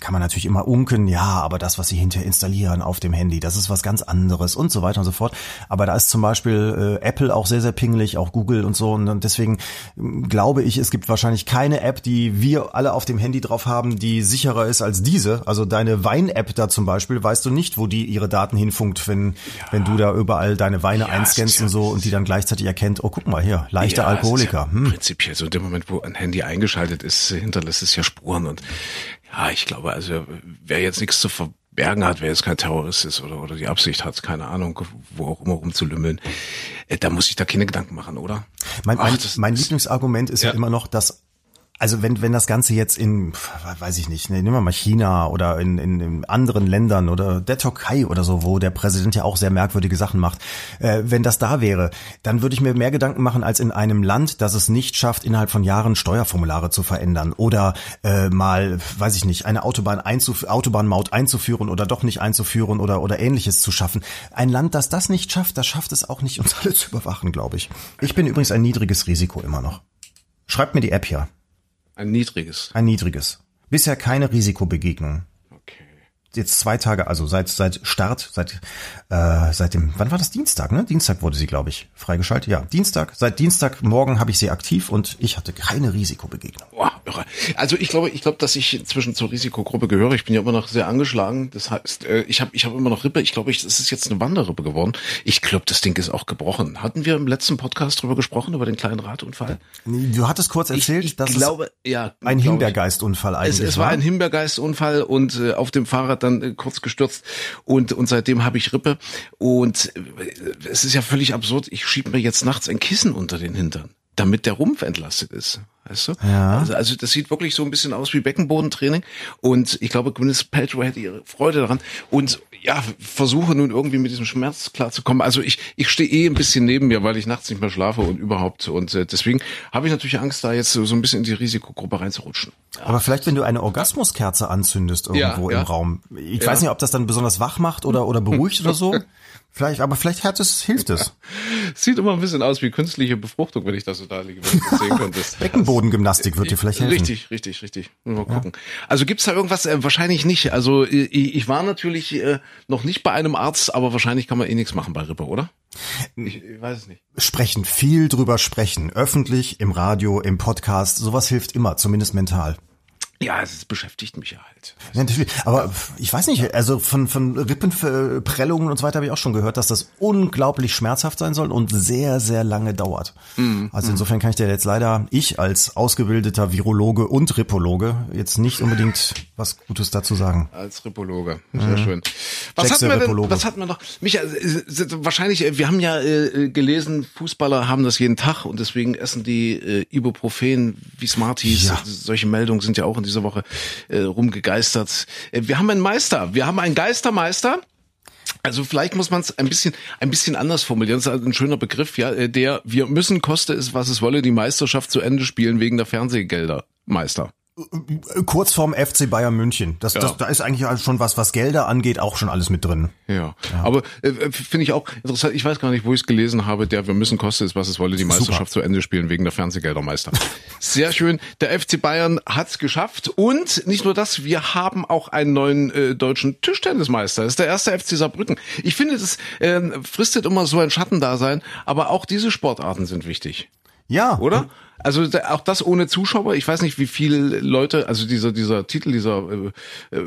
kann man natürlich immer unken, ja, aber das, was sie hinterher installieren auf dem Handy, das ist was ganz anderes und so weiter und so fort. Aber da ist zum Beispiel äh, Apple auch sehr, sehr pingelig, auch Google und so. Und deswegen ähm, glaube ich, es gibt wahrscheinlich keine App, die wir alle auf dem Handy drauf haben, die sicherer ist als diese. Also deine Wein-App da zum Beispiel, weißt du nicht, wo die ihre Daten hinfunkt, wenn, ja. wenn du da überall deine Weine ja, einscannst ja, und so und die dann gleichzeitig erkennt, oh, guck mal hier, leichter Alkoholiker. Hm. Prinzipiell so in dem Moment, wo ein Handy eingeschaltet ist, hinterlässt es ja Spuren und ja, ich glaube, also wer jetzt nichts zu verbergen hat, wer jetzt kein Terrorist ist oder, oder die Absicht hat, keine Ahnung, wo auch immer rumzulümmeln, äh, da muss ich da keine Gedanken machen, oder? Mein, Ach, mein, mein Lieblingsargument ist ja. ja immer noch, dass also wenn, wenn das Ganze jetzt in, weiß ich nicht, ne, nehmen wir mal China oder in, in, in anderen Ländern oder der Türkei oder so, wo der Präsident ja auch sehr merkwürdige Sachen macht, äh, wenn das da wäre, dann würde ich mir mehr Gedanken machen als in einem Land, das es nicht schafft, innerhalb von Jahren Steuerformulare zu verändern oder äh, mal, weiß ich nicht, eine Autobahn einzuf Autobahnmaut einzuführen oder doch nicht einzuführen oder, oder ähnliches zu schaffen. Ein Land, das das nicht schafft, das schafft es auch nicht, uns alle zu überwachen, glaube ich. Ich bin übrigens ein niedriges Risiko immer noch. Schreibt mir die App hier. Ein niedriges. Ein niedriges. Bisher keine Risikobegegnung jetzt zwei Tage, also seit seit Start, seit äh, seit dem, wann war das Dienstag? Ne, Dienstag wurde sie, glaube ich, freigeschaltet. Ja, Dienstag. Seit Dienstagmorgen habe ich sie aktiv und ich hatte keine Risikobegegnung. Boah, also ich glaube, ich glaube, dass ich inzwischen zur Risikogruppe gehöre. Ich bin ja immer noch sehr angeschlagen. Das heißt, äh, ich habe ich habe immer noch Rippe. Ich glaube, ich, es ist jetzt eine Wanderrippe geworden. Ich glaube, das Ding ist auch gebrochen. Hatten wir im letzten Podcast drüber gesprochen über den kleinen Radunfall? Du hattest kurz erzählt, ich, ich dass glaube, es ja, ein Himbeergeistunfall eigentlich es, es war. ein Himbeergeistunfall und äh, auf dem Fahrrad dann äh, kurz gestürzt. Und und seitdem habe ich Rippe. Und äh, es ist ja völlig absurd. Ich schiebe mir jetzt nachts ein Kissen unter den Hintern damit der Rumpf entlastet ist. Weißt du? Ja. Also, also das sieht wirklich so ein bisschen aus wie Beckenbodentraining. Und ich glaube, Gwyneth Paltrow hätte ihre Freude daran. Und ja, versuche nun irgendwie mit diesem Schmerz klarzukommen. Also ich, ich stehe eh ein bisschen neben mir, weil ich nachts nicht mehr schlafe und überhaupt. Und äh, deswegen habe ich natürlich Angst, da jetzt so, so ein bisschen in die Risikogruppe reinzurutschen. Aber vielleicht, wenn du eine Orgasmuskerze anzündest irgendwo ja, ja. im Raum. Ich weiß nicht, ob das dann besonders wach macht oder, oder beruhigt oder so. Vielleicht, aber vielleicht hat es, hilft es. Sieht immer ein bisschen aus wie künstliche Befruchtung, wenn ich das so da liege, wenn du sehen könntest. Beckenbodengymnastik wird dir vielleicht helfen. Richtig, richtig, richtig. Mal gucken. Ja. Also gibt's da irgendwas? Äh, wahrscheinlich nicht. Also ich, ich war natürlich äh, noch nicht bei einem Arzt, aber wahrscheinlich kann man eh nichts machen bei Rippe, oder? Ich, ich weiß es nicht. Sprechen, viel drüber sprechen. Öffentlich, im Radio, im Podcast. Sowas hilft immer, zumindest mental. Ja, es beschäftigt mich ja halt. Ja, natürlich. Aber ich weiß nicht, also von, von Rippenprellungen und so weiter habe ich auch schon gehört, dass das unglaublich schmerzhaft sein soll und sehr, sehr lange dauert. Mhm. Also insofern kann ich dir jetzt leider, ich als ausgebildeter Virologe und Ripologe, jetzt nicht unbedingt was Gutes dazu sagen. Als Ripologe, sehr mhm. schön. Was hatten, wir denn, was hatten wir noch? Micha, wahrscheinlich, äh, wir haben ja äh, gelesen, Fußballer haben das jeden Tag und deswegen essen die äh, Ibuprofen wie Smarties. Ja. Solche Meldungen sind ja auch in dieser Woche äh, rumgegeistert. Äh, wir haben einen Meister, wir haben einen Geistermeister. Also vielleicht muss man es ein bisschen ein bisschen anders formulieren. Das ist halt ein schöner Begriff, ja, äh, der wir müssen koste es was es wolle die Meisterschaft zu Ende spielen wegen der Fernsehgelder. Meister. Kurz vorm FC Bayern München. Das, ja. das, da ist eigentlich schon was, was Gelder angeht, auch schon alles mit drin. Ja, ja. aber äh, finde ich auch interessant. Ich weiß gar nicht, wo ich es gelesen habe. Der wir müssen koste es, was es wolle, die Meisterschaft Super. zu Ende spielen wegen der Fernsehgeldermeister. Sehr schön. Der FC Bayern hat's geschafft und nicht nur das, wir haben auch einen neuen äh, deutschen Tischtennismeister. Das ist der erste FC Saarbrücken. Ich finde, das äh, fristet immer so ein Schattendasein, aber auch diese Sportarten sind wichtig. Ja. Oder? Also auch das ohne Zuschauer. Ich weiß nicht, wie viele Leute, also dieser, dieser Titel, dieser äh, äh,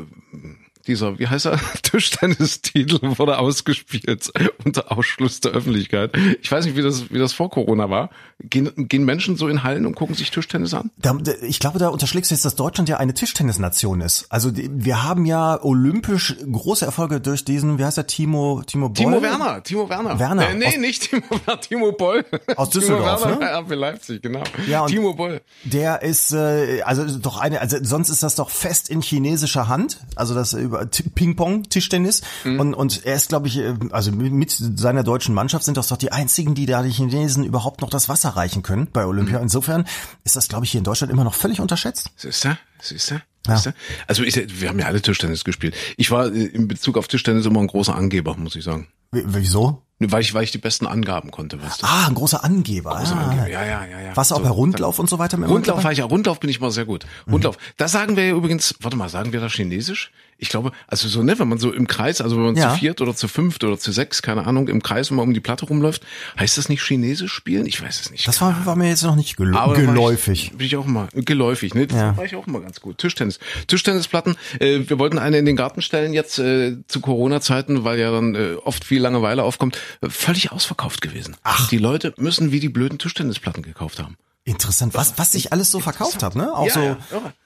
dieser, wie heißt er, Tischtennistitel wurde ausgespielt unter Ausschluss der Öffentlichkeit. Ich weiß nicht, wie das, wie das vor Corona war. Gehen, gehen Menschen so in Hallen und gucken sich Tischtennis an? Da, ich glaube, da unterschlägst du jetzt, dass Deutschland ja eine Tischtennisnation ist. Also wir haben ja olympisch große Erfolge durch diesen, wie heißt der, Timo, Timo Boll? Timo Werner, Timo Werner. Werner. Äh, nee, aus, nicht Timo, Timo Boll. Aus Düsseldorf, Timo Werner, ne? Leipzig, genau. Ja, und Timo Boll. Der ist, äh, also doch eine, also sonst ist das doch fest in chinesischer Hand. Also das über Ping-Pong, Tischtennis. Mhm. Und, und er ist, glaube ich, äh, also mit seiner deutschen Mannschaft sind das doch die einzigen, die da die Chinesen überhaupt noch das Wasser reichen können bei Olympia. Mhm. Insofern ist das, glaube ich, hier in Deutschland immer noch völlig unterschätzt. Siehst du? Siehst du? Ja. Also ich, wir haben ja alle Tischtennis gespielt. Ich war äh, in Bezug auf Tischtennis immer ein großer Angeber, muss ich sagen. W wieso? Weil ich, weil ich die besten Angaben konnte, weißt du. Ah, ein großer Angeber. Großer ah. Angeber. Ja, ja, ja, ja. Warst du auch So, bei Rundlauf und so weiter? mit Rundlauf war ich ja, Rundlauf bin ich mal sehr gut. Rundlauf. Da sagen wir ja übrigens, warte mal, sagen wir da Chinesisch? Ich glaube, also so, ne, wenn man so im Kreis, also wenn man Ja. zu viert oder zu fünft oder zu sechs, keine Ahnung, im Kreis, man um die Platte rumläuft, heißt das nicht Chinesisch spielen? Ich weiß es nicht. Das war, war mir jetzt noch nicht gel Aber geläufig. Ich, bin ich auch immer geläufig, ne? Das Ja. war ich auch immer ganz gut. Tischtennis. Tischtennisplatten. Äh, wir wollten eine in den Garten stellen jetzt äh, zu Corona-Zeiten, weil ja dann äh, oft viel Langeweile aufkommt. Völlig ausverkauft gewesen. Ach. Die Leute müssen wie die blöden Tischtennisplatten gekauft haben. Interessant, was, was sich alles so verkauft hat, ne? Auch Ja, so, ja,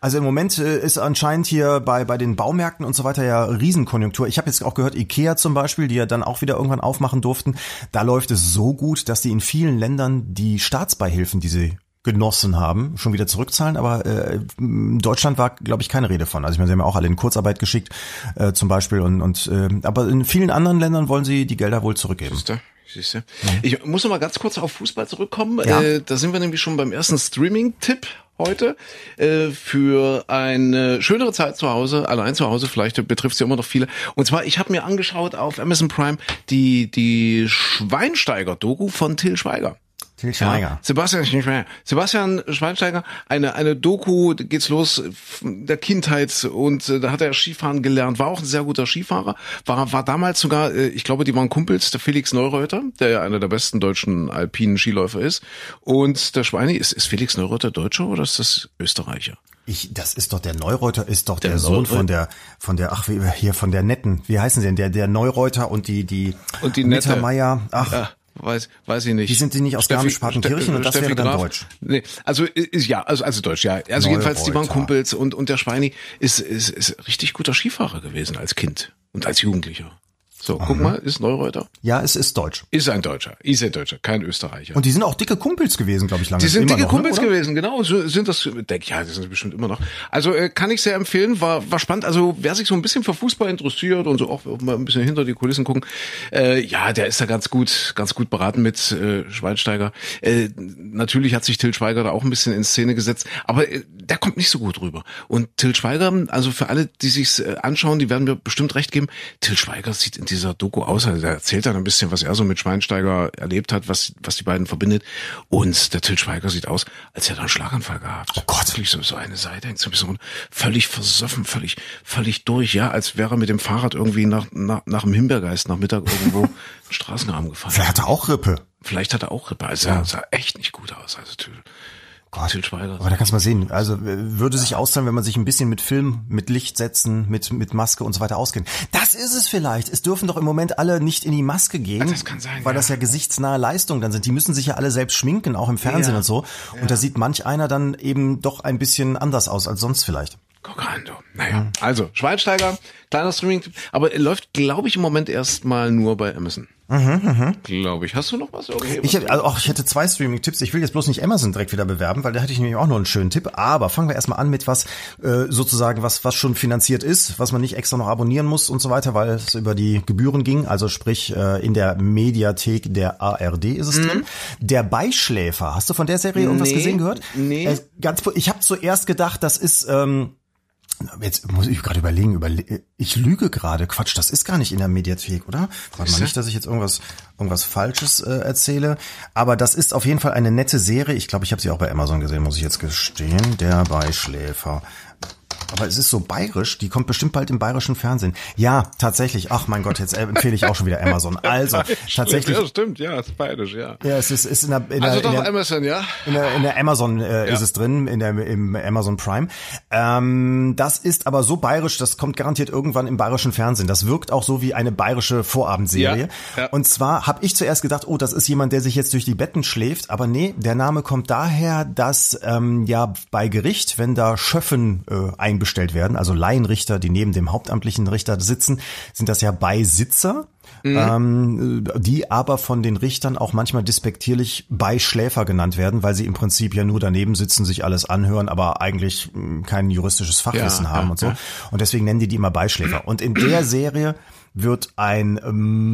also im Moment äh, ist anscheinend hier bei, bei den Baumärkten und so weiter ja Riesenkonjunktur. Ich habe jetzt auch gehört, Ikea zum Beispiel, die ja dann auch wieder irgendwann aufmachen durften, da läuft es so gut, dass die in vielen Ländern die Staatsbeihilfen, die sie genossen haben, schon wieder zurückzahlen, aber äh, in Deutschland war, glaube ich, keine Rede von. Also ich meine, sie haben ja auch alle in Kurzarbeit geschickt, äh, zum Beispiel, und, und äh, aber in vielen anderen Ländern wollen sie die Gelder wohl zurückgeben. Siehst du? Siehst du? Ich muss noch mal ganz kurz auf Fußball zurückkommen. Ja. Äh, da sind wir nämlich schon beim ersten Streaming-Tipp heute äh, für eine schönere Zeit zu Hause, allein zu Hause, vielleicht betrifft es ja immer noch viele. Und zwar, ich habe mir angeschaut auf Amazon Prime die, die Schweinsteiger-Doku von Till Schweiger. Schweiger. Sebastian Schweinsteiger. Sebastian Schweinsteiger, eine, eine Doku, geht's los der Kindheit und äh, da hat er Skifahren gelernt, war auch ein sehr guter Skifahrer, war, war damals sogar, äh, ich glaube, die waren Kumpels, der Felix Neureuter, der ja einer der besten deutschen alpinen Skiläufer ist. Und der Schweini, ist, ist Felix Neureuter Deutscher oder ist das Österreicher? Ich, das ist doch der Neureuter, ist doch der, Der Sohn von der, von der, ach, wie, hier von der Netten. Wie heißen sie denn? Der, der Neureuter und die, die, Und die Nette. Mittermeier. Ach, Ja, weiß, weiß ich nicht. Die sind die nicht aus Garmisch-Partenkirchen und das wäre dann deutsch? Nee, also ist ja, also, also deutsch, ja. Also jedenfalls, die waren. Kumpels und, und der Schweini ist, ist, ist richtig guter Skifahrer gewesen als Kind und als Jugendlicher. So, guck mal, ist Neureuter. ja, es ist deutsch. Ist ein Deutscher, ist ein Deutscher, kein Österreicher. Und die sind auch dicke Kumpels gewesen, glaube ich, lange. Die sind dicke noch, ne, Kumpels oder? gewesen, genau. So sind das, denke ja, die sind bestimmt immer noch. Also äh, kann ich sehr empfehlen, war, war spannend. Also wer sich so ein bisschen für Fußball interessiert und so auch mal ein bisschen hinter die Kulissen gucken, äh, ja, der ist da ganz gut, ganz gut beraten mit äh, Schweinsteiger. Äh, natürlich hat sich Till Schweiger da auch ein bisschen in Szene gesetzt, aber äh, der kommt nicht so gut rüber. Und Till Schweiger, also für alle, die sich's äh, anschauen, die werden mir bestimmt recht geben. Till Schweiger sieht in dieser Doku aus, also der erzählt dann ein bisschen, was er so mit Schweinsteiger erlebt hat, was was die beiden verbindet. Und der Till Schweiger sieht aus, als hätte er einen Schlaganfall gehabt. Oh Gott, wirklich so so eine Seite hängt so ein bisschen völlig versoffen, völlig völlig durch, ja, als wäre er mit dem Fahrrad irgendwie nach nach, nach dem Himbeergeist nach Mittag irgendwo einen Straßenrahmen gefahren. Vielleicht hat er auch Rippe. Vielleicht hat er auch Rippe. Also er sah echt nicht gut aus. Also Schweiger. Aber da kannst du mal sehen. Also äh, würde sich auszahlen, wenn man sich ein bisschen mit Film, mit Licht setzen, mit mit Maske und so weiter auskennt. Das ist es vielleicht. Es dürfen doch im Moment alle nicht in die Maske gehen, das kann sein, weil ja. das ja gesichtsnahe Leistungen dann sind. Die müssen sich ja alle selbst schminken, auch im Fernsehen Ja, und so. Und da sieht manch einer dann eben doch ein bisschen anders aus als sonst vielleicht. Guck rein, du. Naja, also Schweinsteiger, kleiner Streaming, aber er läuft, glaube ich, im Moment erstmal nur bei Amazon. Glaube ich. Hast du noch was? Okay, Ich, hätte- also auch, ich hätte zwei Streaming-Tipps. Ich will jetzt bloß nicht Amazon direkt wieder bewerben, weil da hätte ich nämlich auch noch einen schönen Tipp. Aber fangen wir erstmal an mit was äh, sozusagen, was, was schon finanziert ist, was man nicht extra noch abonnieren muss und so weiter, weil es über die Gebühren ging. Also sprich, äh, in der Mediathek der ARD ist es drin. Der Beischläfer. Hast du von der Serie irgendwas Nee, gesehen gehört? nee. Äh, ganz, ich habe zuerst gedacht, das ist... Ähm, Jetzt muss ich gerade überlegen, überle ich lüge gerade. Quatsch, das ist gar nicht in der Mediathek, oder? Warte mal nicht, dass ich jetzt irgendwas irgendwas Falsches äh, erzähle. Aber das ist auf jeden Fall eine nette Serie. Ich glaube, ich habe sie auch bei Amazon gesehen, muss ich jetzt gestehen. Der Beischläfer. Aber es ist so bayerisch, die kommt bestimmt bald im bayerischen Fernsehen. Ja, tatsächlich. Ach mein Gott, jetzt empfehle ich auch schon wieder Amazon. Also, tatsächlich. Ja, stimmt, ja, ist bayerisch, ja. Ja, es ist, ist in der, in der, Also in doch der, Amazon, ja. in der, in der Amazon äh, Ja. ist es drin, in der im Amazon Prime. Ähm, das ist aber so bayerisch, das kommt garantiert irgendwann im bayerischen Fernsehen. Das wirkt auch so wie eine bayerische Vorabendserie. Ja, ja. Und zwar habe ich zuerst gedacht, oh, das ist jemand, der sich jetzt durch die Betten schläft. Aber nee, der Name kommt daher, dass ähm, ja bei Gericht, wenn da Schöffen äh, einbestellt werden, also Laienrichter, die neben dem hauptamtlichen Richter sitzen, sind das ja Beisitzer. mhm. ähm, die aber von den Richtern auch manchmal despektierlich Beischläfer genannt werden, weil sie im Prinzip ja nur daneben sitzen, sich alles anhören, aber eigentlich hm, kein juristisches Fachwissen ja, haben ja, und so. Ja. Und deswegen nennen die die immer Beischläfer. Und in der Serie wird ein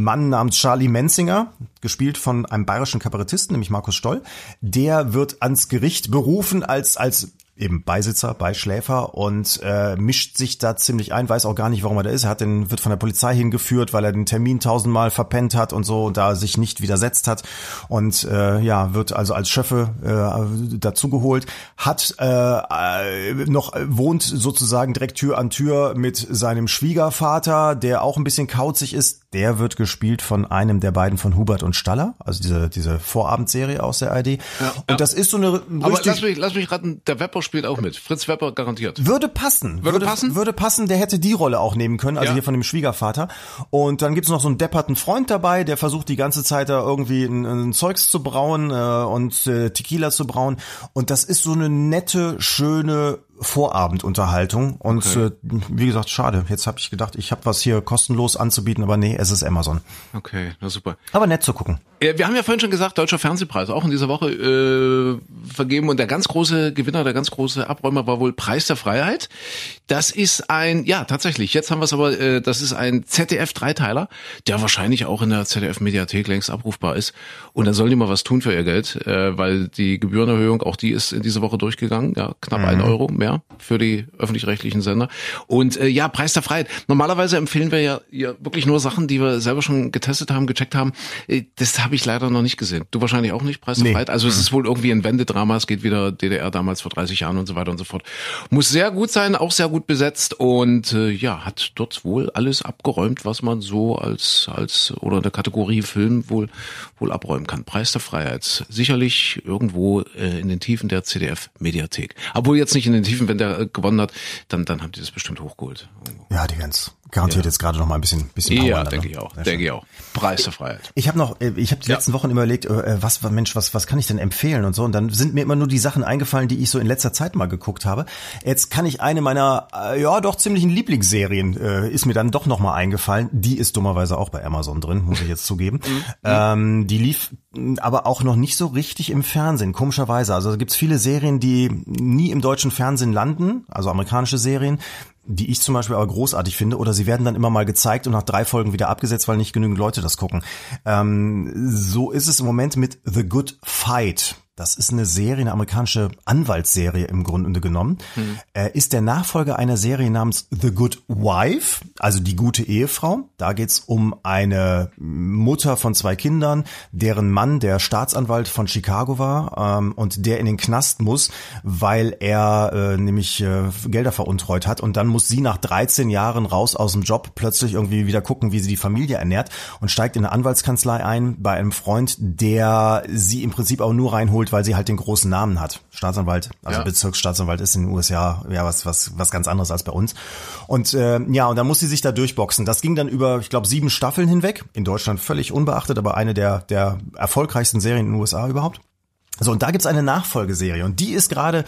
Mann namens Charlie Menzinger, gespielt von einem bayerischen Kabarettisten, nämlich Markus Stoll, der wird ans Gericht berufen als, als eben Beisitzer, Beischläfer und äh, mischt sich da ziemlich ein, weiß auch gar nicht, warum er da ist. Er hat den, wird von der Polizei hingeführt, weil er den Termin tausendmal verpennt hat und so und da sich nicht widersetzt hat und äh, ja, wird also als Schöffe äh, dazugeholt, hat äh, noch wohnt sozusagen direkt Tür an Tür mit seinem Schwiegervater, der auch ein bisschen kauzig ist, der wird gespielt von einem der beiden von Hubert und Staller, also diese, diese Vorabendserie aus der ID. Ja, und das ist so eine Aber lass mich, lass mich raten, der Wepper spielt auch mit. Fritz Wepper garantiert. Würde passen. Würde, würde passen? Würde passen, der hätte die Rolle auch nehmen können, also ja. hier von dem Schwiegervater. Und dann gibt's noch so einen depperten Freund dabei, der versucht die ganze Zeit da irgendwie ein, ein Zeugs zu brauen äh, und äh, Tequila zu brauen. Und das ist so eine nette, schöne Vorabendunterhaltung und okay. äh, wie gesagt, schade. Jetzt habe ich gedacht, ich habe was hier kostenlos anzubieten, aber nee, es ist Amazon. Okay, na super. Aber nett zu gucken. Wir haben ja vorhin schon gesagt, Deutscher Fernsehpreis, auch in dieser Woche äh, vergeben und der ganz große Gewinner, der ganz große Abräumer war wohl Preis der Freiheit. Das ist ein, ja tatsächlich, jetzt haben wir es aber, äh, das ist ein ZDF-Dreiteiler, der wahrscheinlich auch in der ZDF-Mediathek längst abrufbar ist. Und dann sollen die mal was tun für ihr Geld, äh, weil die Gebührenerhöhung, auch die ist in dieser Woche durchgegangen, ja, knapp mhm. ein Euro mehr für die öffentlich-rechtlichen Sender. Und äh, ja, Preis der Freiheit. Normalerweise empfehlen wir ja, ja wirklich nur Sachen, die wir selber schon getestet haben, gecheckt haben. Äh, das habe ich leider noch nicht gesehen. Du wahrscheinlich auch nicht, Preis der nee. Freiheit. Also es ist wohl irgendwie ein Wendedrama, es geht wieder DDR damals vor 30 Jahren und so weiter und so fort. Muss sehr gut sein, auch sehr gut besetzt und äh, ja, hat dort wohl alles abgeräumt, was man so als als oder in der Kategorie Film wohl wohl abräumen kann. Preis der Freiheit. Sicherlich irgendwo äh, in den Tiefen der CDF Mediathek. Obwohl jetzt nicht in den Tiefen, wenn der äh, gewonnen hat, dann dann haben die das bestimmt hochgeholt. Ja, die ganz garantiert ja. jetzt gerade noch mal ein bisschen bisschen Power Ja, denke ne? ich auch. Denke ich auch. Preis der Freiheit. Ich habe noch äh, ich habe die letzten Wochen immer überlegt, äh, was Mensch, was was kann ich denn empfehlen und so und dann sind mir immer nur die Sachen eingefallen, die ich so in letzter Zeit mal geguckt habe. Jetzt kann ich eine meiner ja doch ziemlichen Lieblingsserien äh, ist mir dann doch noch mal eingefallen. Die ist dummerweise auch bei Amazon drin, muss ich jetzt zugeben. Mhm. Ähm, die lief aber auch noch nicht so richtig im Fernsehen, komischerweise. Also da gibt's viele Serien, die nie im deutschen Fernsehen landen, also amerikanische Serien, die ich zum Beispiel aber großartig finde, oder sie werden dann immer mal gezeigt und nach drei Folgen wieder abgesetzt, weil nicht genügend Leute das gucken. Ähm, so ist es im Moment mit The Good Fight. Das ist eine Serie, eine amerikanische Anwaltsserie im Grunde genommen. Hm. Er ist der Nachfolger einer Serie namens The Good Wife, also die gute Ehefrau. Da geht's um eine Mutter von zwei Kindern, deren Mann der Staatsanwalt von Chicago war ähm, und der in den Knast muss, weil er äh, nämlich äh, Gelder veruntreut hat. Und dann muss sie nach 13 Jahren raus aus dem Job plötzlich irgendwie wieder gucken, wie sie die Familie ernährt und steigt in eine Anwaltskanzlei ein bei einem Freund, der sie im Prinzip auch nur reinholt, geholt, weil sie halt den großen Namen hat. Staatsanwalt, also ja. Bezirksstaatsanwalt ist in den USA ja was was was ganz anderes als bei uns. Und äh, ja, und dann muss sie sich da durchboxen. Das ging dann über, ich glaube, sieben Staffeln hinweg. In Deutschland völlig unbeachtet, aber eine der der erfolgreichsten Serien in den USA überhaupt. So, und da gibt's eine Nachfolgeserie und die ist gerade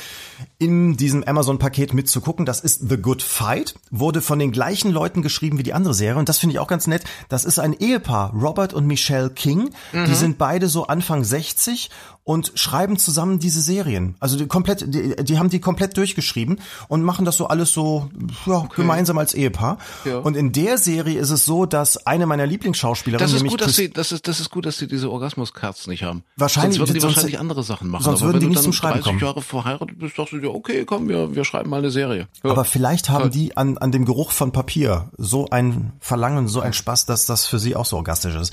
in diesem Amazon-Paket mitzugucken. Das ist The Good Fight, wurde von den gleichen Leuten geschrieben wie die andere Serie und das finde ich auch ganz nett. Das ist ein Ehepaar, Robert und Michelle King. Mhm. Die sind beide so Anfang 60 und schreiben zusammen diese Serien. Also die komplett, die, die haben die komplett durchgeschrieben und machen das so alles so ja, okay. gemeinsam als Ehepaar. Ja. Und in der Serie ist es so, dass eine meiner Lieblingsschauspielerinnen, das ist nämlich gut, dass sie, das ist, das ist gut, dass sie diese Orgasmuskerzen nicht haben. Wahrscheinlich sonst würden die sonst, wahrscheinlich andere Sachen machen. Sonst würden die nicht zum Schreiben kommen. Jahre verheiratet bist, dachtest du dir, okay, komm, wir, wir schreiben mal eine Serie. Ja. Aber vielleicht haben die an, an dem Geruch von Papier so ein Verlangen, so ein Spaß, dass das für sie auch so orgastisch ist.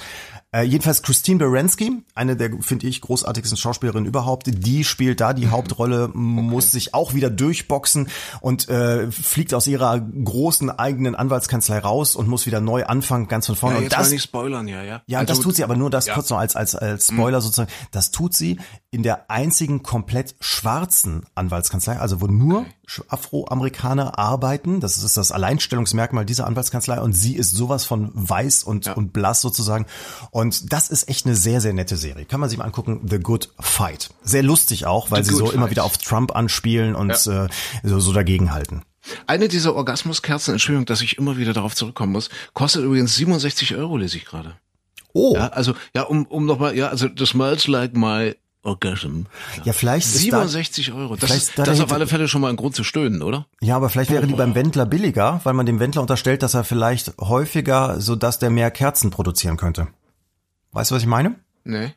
Äh, jedenfalls Christine Baranski, eine der, finde ich, großartigsten Schauspielerinnen überhaupt, die spielt da die. Hauptrolle, okay. muss sich auch wieder durchboxen und äh, fliegt aus ihrer großen eigenen Anwaltskanzlei raus und muss wieder neu anfangen, ganz von vorne. Ja, jetzt und das, nicht spoilern, ja, ja. Ja, also, das tut sie, aber nur das ja. kurz noch als, als, als mhm. Spoiler mhm. sozusagen. Das tut sie in der einzigen komplett schwarzen Anwaltskanzlei, also wo nur okay. Afroamerikaner arbeiten. Das ist das Alleinstellungsmerkmal dieser Anwaltskanzlei und sie ist sowas von weiß und, ja. und blass sozusagen. Und das ist echt eine sehr, sehr nette Serie. Kann man sich mal angucken. The Good Fight. Sehr lustig auch, weil The sie so Fight. immer wieder auf Trump anspielen und ja. äh, so, so dagegenhalten. Eine dieser Orgasmuskerzen, Entschuldigung, dass ich immer wieder darauf zurückkommen muss, kostet übrigens 67 Euro, lese ich gerade. Oh. Ja, also, ja, um, um nochmal, ja, also das smells like my orgasm. Ja, vielleicht ist 67 Euro. Das ist, da das ist auf alle Fälle schon mal ein Grund zu stöhnen, oder? da, ja, aber vielleicht wäre die beim Wendler billiger, weil man dem Wendler unterstellt, dass er vielleicht häufiger, so dass der mehr Kerzen produzieren könnte. Weißt du, was ich meine? Nee.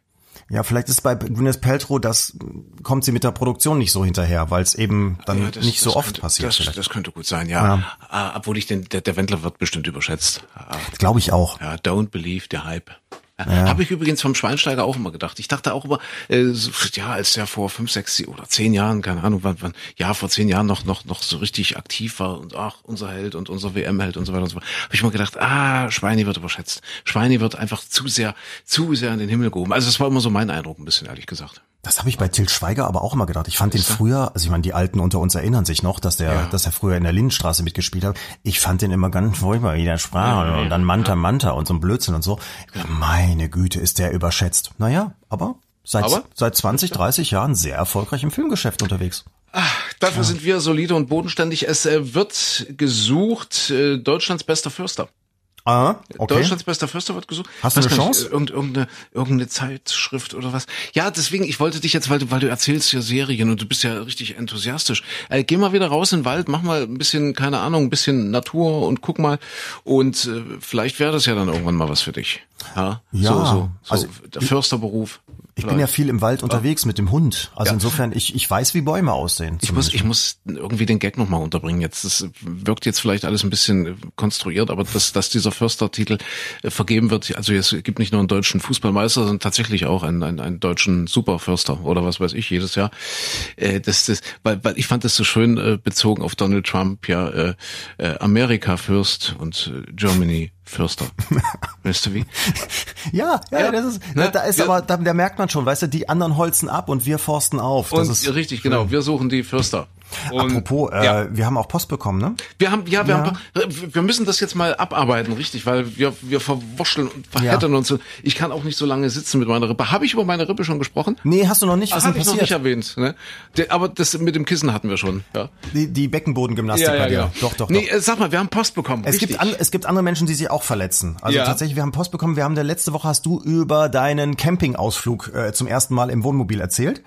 Ja, vielleicht ist bei Gwyneth Paltrow, das kommt sie mit der Produktion nicht so hinterher, weil es eben dann Ja, das- nicht so oft könnte, passiert. Das, vielleicht. das könnte gut sein, ja. Ah, obwohl ich den, der, der Wendler wird bestimmt überschätzt. Ah, Glaube ich auch. Ja, don't believe the hype. Ja. Habe ich übrigens vom Schweinsteiger auch immer gedacht. Ich dachte auch immer, äh, ja, als der vor fünf, sechs oder zehn Jahren, keine Ahnung, wann, wann, ja, vor zehn Jahren noch, noch, noch so richtig aktiv war und ach, unser Held und unser WM-Held und so weiter und so fort, habe ich immer gedacht, ah, Schweini wird überschätzt. Schweini wird einfach zu sehr, zu sehr in den Himmel gehoben. Also das war immer so mein Eindruck, ein bisschen ehrlich gesagt. Das habe ich bei Til Schweiger aber auch immer gedacht. Ich fand den früher, also ich meine, die Alten unter uns erinnern sich noch, dass der, Ja. dass er früher in der Lindenstraße mitgespielt hat. Ich fand den immer ganz furchtbar, wie der sprach und dann Manta Manta und so ein Blödsinn und so. Meine Güte, ist der überschätzt. Naja, aber seit, Aber? seit 20, 30 Jahren sehr erfolgreich im Filmgeschäft unterwegs. Dafür sind wir solide und bodenständig. Es äh, wird gesucht, äh, Deutschlands bester Fürster. Ah, okay. Deutschlands bester Fürster wird gesucht. Hast du eine gar nicht, Chance? äh, Irgend, irgendeine, irgendeine Zeitschrift oder was. Ja, deswegen, ich wollte dich jetzt, weil du, weil du erzählst ja Serien und du bist ja richtig enthusiastisch. Äh, geh mal wieder raus in den Wald, mach mal ein bisschen, keine Ahnung, ein bisschen Natur und guck mal. Und äh, vielleicht wäre das ja dann irgendwann mal was für dich. Ja, Ja, so, so, so also der Fürsterberuf. Ich bin ja viel im Wald unterwegs mit dem Hund. Also Ja. insofern, ich, ich weiß, wie Bäume aussehen. Ich muss, ich muss irgendwie den Gag nochmal unterbringen. Jetzt, das wirkt jetzt vielleicht alles ein bisschen konstruiert, aber dass, dass dieser Förstertitel vergeben wird, also es gibt nicht nur einen deutschen Fußballmeister, sondern tatsächlich auch einen, einen, einen deutschen Superförster oder was weiß ich jedes Jahr. Äh, das, das, weil, weil ich fand das so schön äh, bezogen auf Donald Trump, ja, äh, Amerika Fürst und Germany Fürster. weißt du wie? Ja, ja, Ja, das ist, ne? da, ist Ja. aber, da, da merkt man schon, weißt du, die anderen holzen ab und wir forsten auf. Das Und ist, richtig, genau, wir suchen die Fürster. Und, apropos, äh, ja. wir haben auch Post bekommen, ne? Wir haben, ja, wir Ja. haben, wir müssen das jetzt mal abarbeiten, richtig, weil wir, wir verwurschteln und verheddern uns. Ich kann auch nicht so lange sitzen mit meiner Rippe. Habe ich über meine Rippe schon gesprochen? Nee, hast du noch nicht, was Habe denn ich noch nicht passiert? erwähnt. Ne? Der, aber das mit dem Kissen hatten wir schon. Ja, Die, die Beckenbodengymnastik bei dir. Doch, doch, Nee, doch. äh, sag mal, wir haben Post bekommen. Es richtig. gibt, an, es gibt andere Menschen, die sich auch verletzen. Also Ja. tatsächlich, wir haben Post bekommen. Wir haben der letzte Woche hast du über deinen Campingausflug äh, zum ersten Mal im Wohnmobil erzählt.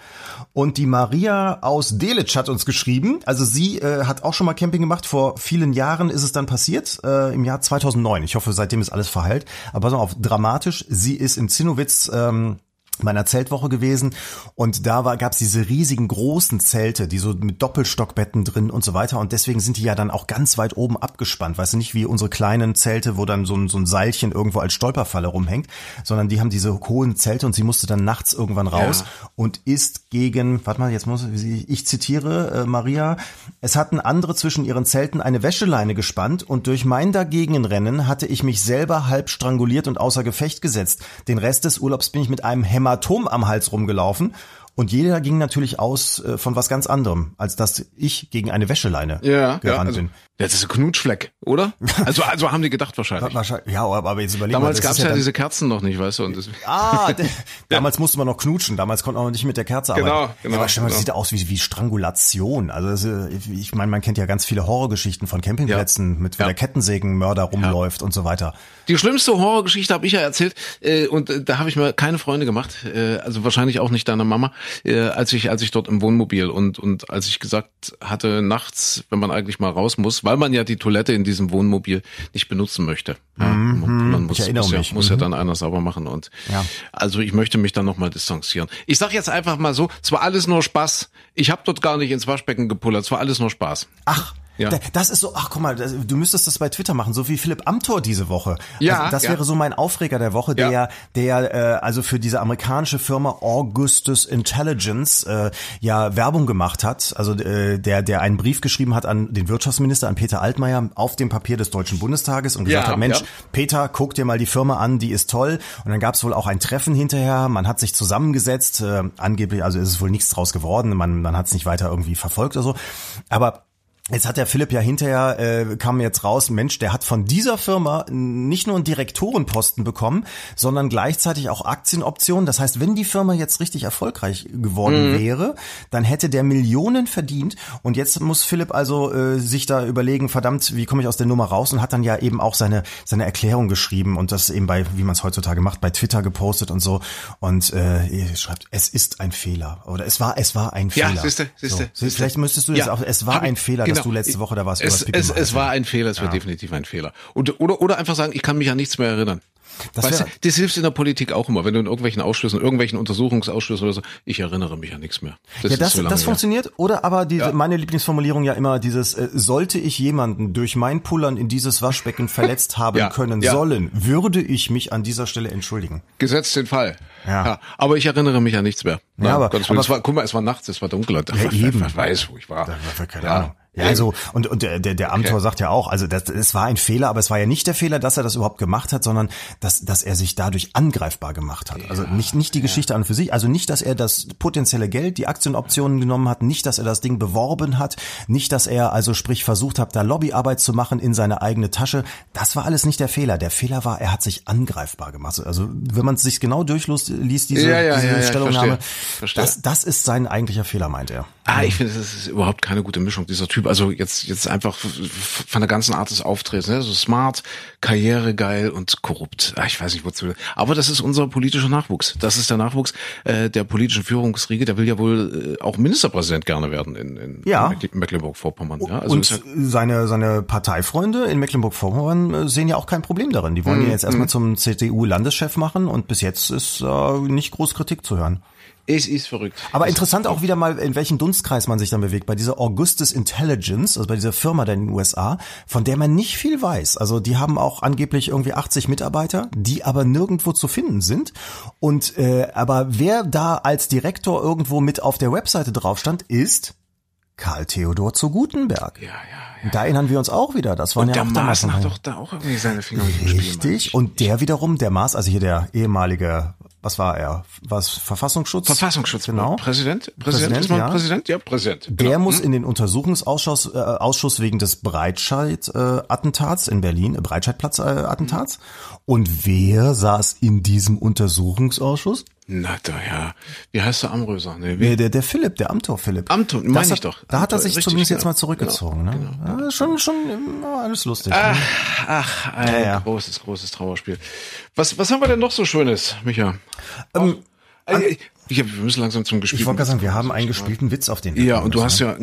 Und die Maria aus Delitzsch hat uns geschrieben. Also sie äh, hat auch schon mal Camping gemacht. Vor vielen Jahren ist es dann passiert, äh, im Jahr 2009. Ich hoffe, seitdem ist alles verheilt. Aber pass mal auf, dramatisch. Sie ist in Zinnowitz ähm, meiner Zeltwoche gewesen. Und da war gab's diese riesigen großen Zelte, die so mit Doppelstockbetten drin und so weiter. Und deswegen sind die ja dann auch ganz weit oben abgespannt, weißt du nicht wie unsere kleinen Zelte, wo dann so ein, so ein Seilchen irgendwo als Stolperfalle rumhängt, sondern die haben diese hohen Zelte und sie musste dann nachts irgendwann raus und ist gegen, warte mal, jetzt muss ich, ich zitiere äh, Maria, es hatten andere zwischen ihren Zelten eine Wäscheleine gespannt und durch mein Dagegenrennen hatte ich mich selber halb stranguliert und außer Gefecht gesetzt. Den Rest des Urlaubs bin ich mit einem Hämatom am Hals rumgelaufen und jeder ging natürlich aus äh, von was ganz anderem, als dass ich gegen eine Wäscheleine ja, ja, gerannt also, bin. Das ist ein Knutschfleck, oder? Also, also haben die gedacht wahrscheinlich. Wahrscheinlich, ja, aber jetzt überlegen Damals gab's ist ja, dann- diese Kerzen noch nicht, weißt du? Und das, Ah, damals musste man noch knutschen. Damals konnte man noch nicht mit der Kerze Genau, arbeiten. genau, Ja, aber stell mal, das genau. sieht aus wie, wie Strangulation. Also das, ich meine, man kennt ja ganz viele Horrorgeschichten von Campingplätzen, mit wo Ja. der Kettensägenmörder rumläuft und so weiter. Die schlimmste Horrorgeschichte habe ich ja erzählt äh, und äh, da habe ich mir keine Freunde gemacht, äh, also wahrscheinlich auch nicht deiner Mama, äh, als ich als ich dort im Wohnmobil und und als ich gesagt hatte nachts, wenn man eigentlich mal raus muss, weil man ja die Toilette in diesem Wohnmobil nicht benutzen möchte. Ja, man muss, ich muss, ja, muss ja Mhm. dann einer sauber machen und Ja. also ich möchte mich dann nochmal distanzieren. Ich sag jetzt einfach mal so, es war alles nur Spaß. Ich habe dort gar nicht ins Waschbecken gepullert, es war alles nur Spaß. Ach, Ja. da- das ist so, ach guck mal, du müsstest das bei Twitter machen, so wie Philipp Amthor diese Woche. Ja, also das ja. wäre so mein Aufreger der Woche, der, Ja. der äh, also für diese amerikanische Firma Augustus Intelligence äh, ja Werbung gemacht hat. Also äh, der, der einen Brief geschrieben hat an den Wirtschaftsminister, an Peter Altmaier, auf dem Papier des Deutschen Bundestages und gesagt Ja, hat, Mensch. Peter, guck dir mal die Firma an, die ist toll. Und dann gab es wohl auch ein Treffen hinterher, man hat sich zusammengesetzt, äh, angeblich, also ist es wohl nichts draus geworden, man, man hat es nicht weiter irgendwie verfolgt oder so. Aber Jetzt hat der Philipp ja hinterher, äh, kam jetzt raus, Mensch, der hat von dieser Firma nicht nur einen Direktorenposten bekommen, sondern gleichzeitig auch Aktienoptionen. Das heißt, wenn die Firma jetzt richtig erfolgreich geworden mhm. wäre, dann hätte der Millionen verdient. Und jetzt muss Philipp also äh, sich da überlegen, verdammt, wie komme ich aus der Nummer raus? Und hat dann ja eben auch seine, seine Erklärung geschrieben und das eben bei, wie man es heutzutage macht, bei Twitter gepostet und so. Und äh, schreibt, es ist ein Fehler. Oder es war, es war ein Fehler. Ja, siehste, siehste, so. siehste. Vielleicht müsstest du ja, das auch, es war ein Fehler, genau genau. du letzte Woche da warst. Es, es, es war ein Fehler, es war ja. definitiv ein Fehler. Und, oder, oder einfach sagen, ich kann mich an nichts mehr erinnern. Das, weißt du, das hilft in der Politik auch immer, wenn du in irgendwelchen Ausschüssen, irgendwelchen Untersuchungsausschüssen oder so, ich erinnere mich an nichts mehr. Das ja, das, so das funktioniert. Oder aber diese, ja. meine Lieblingsformulierung ja immer dieses, äh, sollte ich jemanden durch mein Pullern in dieses Waschbecken verletzt haben ja. können ja. sollen, würde ich mich an dieser Stelle entschuldigen. Gesetzt den Fall. Ja. Aber ich erinnere mich an nichts mehr. Ja, aber, aber es war, guck mal, es war nachts, es war dunkel. Und, ja. Ich weiß, wo ich war. Da war keine. Ahnung. Ja, also und und der der, Amtor okay. sagt ja auch, also das, es war ein Fehler, aber es war ja nicht der Fehler, dass er das überhaupt gemacht hat, sondern dass dass er sich dadurch angreifbar gemacht hat. Also nicht nicht die ja. Geschichte an und für sich, also nicht, dass er das potenzielle Geld, die Aktienoptionen genommen hat, nicht, dass er das Ding beworben hat, nicht, dass er also sprich versucht hat, da Lobbyarbeit zu machen in seine eigene Tasche. Das war alles nicht der Fehler. Der Fehler war, er hat sich angreifbar gemacht. Also wenn man es sich genau durchliest, diese, ja, ja, diese Stellungnahme, verstehe. Verstehe. das das ist sein eigentlicher Fehler, meint er. Ah, ich finde, das ist überhaupt keine gute Mischung dieser Typ. Also jetzt, jetzt einfach von der ganzen Art des Auftretens, ne? so smart, karrieregeil und korrupt. Ah, ich weiß nicht, wozu. Aber das ist unser politischer Nachwuchs. Das ist der Nachwuchs äh, der politischen Führungsriege. Der will ja wohl äh, auch Ministerpräsident gerne werden in, in ja. Mecklenburg-Vorpommern. Ja? Also und ja seine, seine Parteifreunde in Mecklenburg-Vorpommern äh, sehen ja auch kein Problem darin. Die wollen mm, ihn jetzt erstmal mm. zum CDU-Landeschef machen und bis jetzt ist äh, nicht groß Kritik zu hören. Es ist verrückt. Aber interessant auch wieder mal, in welchem Dunstkreis man sich dann bewegt. Bei dieser Augustus Intelligence, also bei dieser Firma da in den USA, von der man nicht viel weiß. Also die haben auch angeblich irgendwie 80 Mitarbeiter, die aber nirgendwo zu finden sind. Und äh, aber wer da als Direktor irgendwo mit auf der Webseite drauf stand, ist Karl Theodor zu Gutenberg. Ja, ja. ja. Da erinnern wir uns auch wieder. Das waren und ja auch. Der Maas hat doch da auch irgendwie seine Finger Richtig. Und der wiederum, der Maas, also hier der ehemalige was war er? Was Verfassungsschutz? Verfassungsschutz, genau. Präsident? Präsident, Präsident ja. Präsident? Ja, Präsident. Genau. Der muss hm? in den Untersuchungsausschuss äh, Ausschuss wegen des Breitscheid-Attentats äh, in Berlin, äh, Breitscheidplatz-Attentats. Äh, Und wer saß in diesem Untersuchungsausschuss? Na da ja. Wie heißt der Amröser? Nee, nee, der, der Philipp, der Amtor Philipp. Amtor, meine ich doch. Da hat er sich zumindest genau. jetzt mal zurückgezogen. Genau, ne? Genau, ja, schon, schon alles lustig. Ach, ne? ach ein ja, ja. großes, großes Trauerspiel. Was, was haben wir denn noch so Schönes, Micha? Ähm, also, ich hab, wir müssen langsam zum gespielten Ich wollte gerade sagen, wir haben einen gespielten Witz auf den. Ja, und du hast ja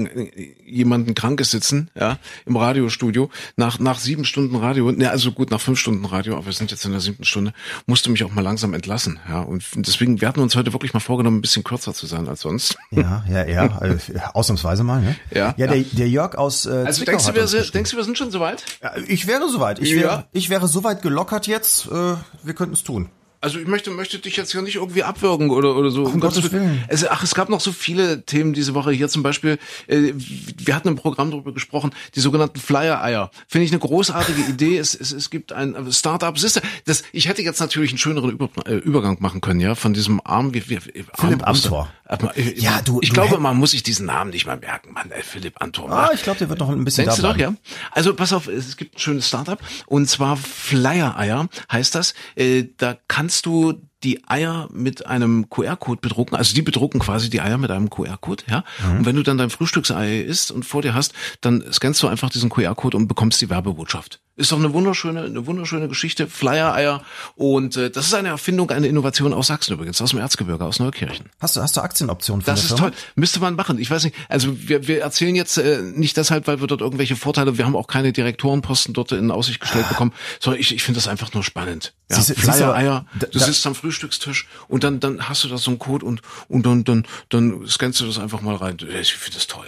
jemanden Krankes sitzen, ja, im Radiostudio. Nach, nach sieben Stunden Radio, ne, also gut, nach fünf Stunden Radio, aber wir sind jetzt in der siebten Stunde, musst du mich auch mal langsam entlassen, ja. Und deswegen, wir hatten uns heute wirklich mal vorgenommen, ein bisschen kürzer zu sein als sonst. Ja, ja, ja, also, ausnahmsweise mal, ne? Ja. Ja, der, der Jörg aus äh, Also denkst du, wir, denkst du, wir sind schon soweit? Ja, ich wäre soweit. Ich, ja. wäre, ich wäre soweit gelockert jetzt, äh, wir könnten es tun. Also ich möchte, möchte dich jetzt ja nicht irgendwie abwürgen oder, oder so. Um Gottes Willen. Es, ach, es gab noch so viele Themen diese Woche. Hier zum Beispiel, äh, wir hatten im Programm darüber gesprochen, die sogenannten Flyer-Eier. Finde ich eine großartige Idee. Es, es, es gibt ein Startup. Siehste, das, ich hätte jetzt natürlich einen schöneren Über, äh, Übergang machen können, ja, von diesem Arm, wie, wie, Philipp Amthor. Äh, ja, du. Ich du glaube, man muss sich diesen Namen nicht mal merken, Mann, Philipp Amthor. Ah, ich glaube, der wird noch ein bisschen Denkst da du doch, ja? Also pass auf, es gibt ein schönes Startup und zwar Flyer-Eier heißt das. Äh, da kannst du die Eier mit einem QR-Code bedrucken. Also die bedrucken quasi die Eier mit einem QR-Code, ja. Mhm. Und wenn du dann dein Frühstücksei isst und vor dir hast, dann scannst du einfach diesen QR-Code und bekommst die Werbebotschaft. Ist doch eine wunderschöne, eine wunderschöne Geschichte. Flyer-Eier. Und äh, das ist eine Erfindung, eine Innovation aus Sachsen übrigens, aus dem Erzgebirge, aus Neukirchen. Hast du, hast du Aktienoptionen von Das ist Firma? toll. Müsste man machen. Ich weiß nicht. Also wir, wir erzählen jetzt äh, nicht deshalb, weil wir dort irgendwelche Vorteile, wir haben auch keine Direktorenposten dort in Aussicht gestellt ah. bekommen, sondern ich, ich finde das einfach nur spannend. Ja, Flyer-Eier, du sitzt am Frühstückstisch und dann, dann hast du da so einen Code und, und dann, dann, dann scannst du das einfach mal rein. Ich finde das toll.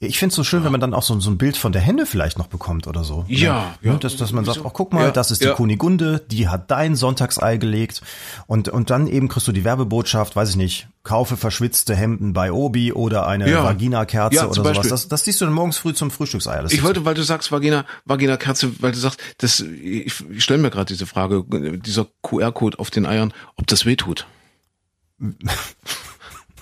Ich finde es so schön, ja. wenn man dann auch so, so ein Bild von der Henne vielleicht noch bekommt oder so. Ja, ja. Dass, dass man sagt, oh, guck mal, ja, das ist die. Kunigunde, die hat dein Sonntagsei gelegt. Und, und dann eben kriegst du die Werbebotschaft, weiß ich nicht, kaufe verschwitzte Hemden bei Obi oder eine ja. Vagina-Kerze ja, oder sowas. Das, das siehst du dann morgens früh zum Frühstücksei. Das ich wollte, weil du sagst Vagina, Vagina-Kerze, weil du sagst, das, ich, ich stelle mir gerade diese Frage, dieser QR-Code auf den Eiern, ob das weh tut.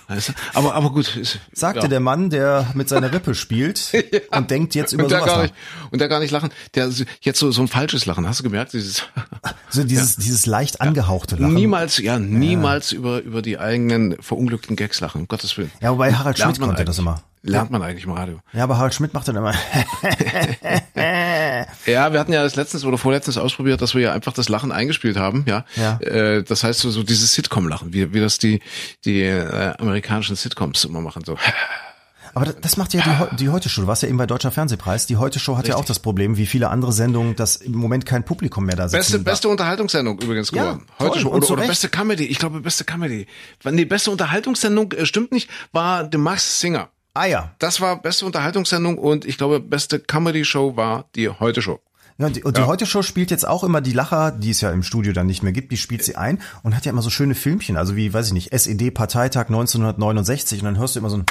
Weißt du? Aber, aber gut. Ist, Sagte ja. der Mann, der mit seiner Rippe spielt und denkt jetzt über und der sowas gar nach. nicht, und der gar nicht lachen. Der jetzt so, so ein falsches Lachen. Hast du gemerkt? Dieses So dieses, dieses leicht angehauchte Lachen. niemals, ja, niemals über, über die eigenen verunglückten Gags lachen. Um Gottes Willen. Ja, wobei Harald Schmidt konnte das eigentlich. immer. Lernt man eigentlich im Radio. Ja, aber Harald Schmidt macht dann immer. Ja, wir hatten ja das letztens oder vorletztens ausprobiert, dass wir ja einfach das Lachen eingespielt haben, ja. Ja. Äh, das heißt so, so dieses Sitcom-Lachen, wie, wie das die, die äh, amerikanischen Sitcoms immer machen, so. Aber das, das macht ja die, die Heute Show. Du warst ja eben bei Deutscher Fernsehpreis. Die Heute Show hat ja auch das Problem, wie viele andere Sendungen, dass im Moment kein Publikum mehr da sitzt. Beste, beste Unterhaltungsendung übrigens Ja, geworden. Heute toll, schon. und Oder, oder beste Comedy. Ich glaube, beste Comedy. Nee, beste Unterhaltungssendung, äh, stimmt nicht, war The Max Singer. Ah ja. Das war beste Unterhaltungssendung und ich glaube, beste Comedy-Show war die Heute Show. Ja, und die, und die Heute Show spielt jetzt auch immer die Lacher, die es ja im Studio dann nicht mehr gibt, die spielt sie ein und hat ja immer so schöne Filmchen, also wie, weiß ich nicht, SED-Parteitag 1969 und dann hörst du immer so ein,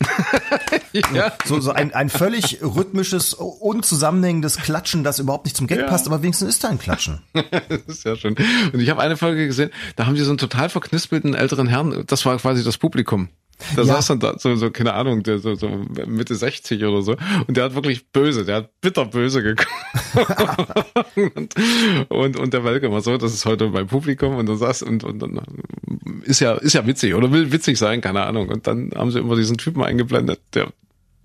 Ja. so, so ein, ein völlig rhythmisches, unzusammenhängendes Klatschen, das überhaupt nicht zum Gag Ja. passt, aber wenigstens ist da ein Klatschen. Das ist ja schön. Und ich habe eine Folge gesehen, da haben die so einen total verknispelten älteren Herrn, das war quasi das Publikum. Da Ja. saß dann da so, so, keine Ahnung, der so, so Mitte 60 oder so. Und der hat wirklich böse, der hat bitterböse geguckt. und, und, und der Welke war so, das ist heute beim Publikum und da saß und, und dann ist ja, ist ja witzig oder will witzig sein, keine Ahnung. Und dann haben sie immer diesen Typen eingeblendet, der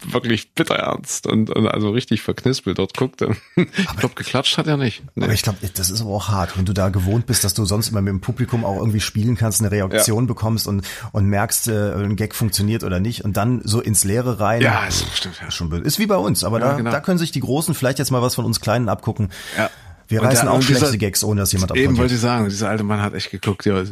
wirklich bitterernst und, und also richtig verknispelt dort guckte. Ich glaube, geklatscht hat er nicht. Nee. Aber ich glaube, das ist aber auch hart, wenn du da gewohnt bist, dass du sonst immer mit dem Publikum auch irgendwie spielen kannst, eine Reaktion bekommst und, und merkst, äh, ein Gag funktioniert oder nicht und dann so ins Leere rein. Ja, ist stimmt, ja. Ist schon. Ist wie bei uns, aber da, genau. da können sich die Großen vielleicht jetzt mal was von uns Kleinen abgucken. Ja. Wir Und reißen auch und dieser- schlechte Gags, ohne dass jemand Eben wollte ich sagen, dieser alte Mann hat echt geguckt, ja,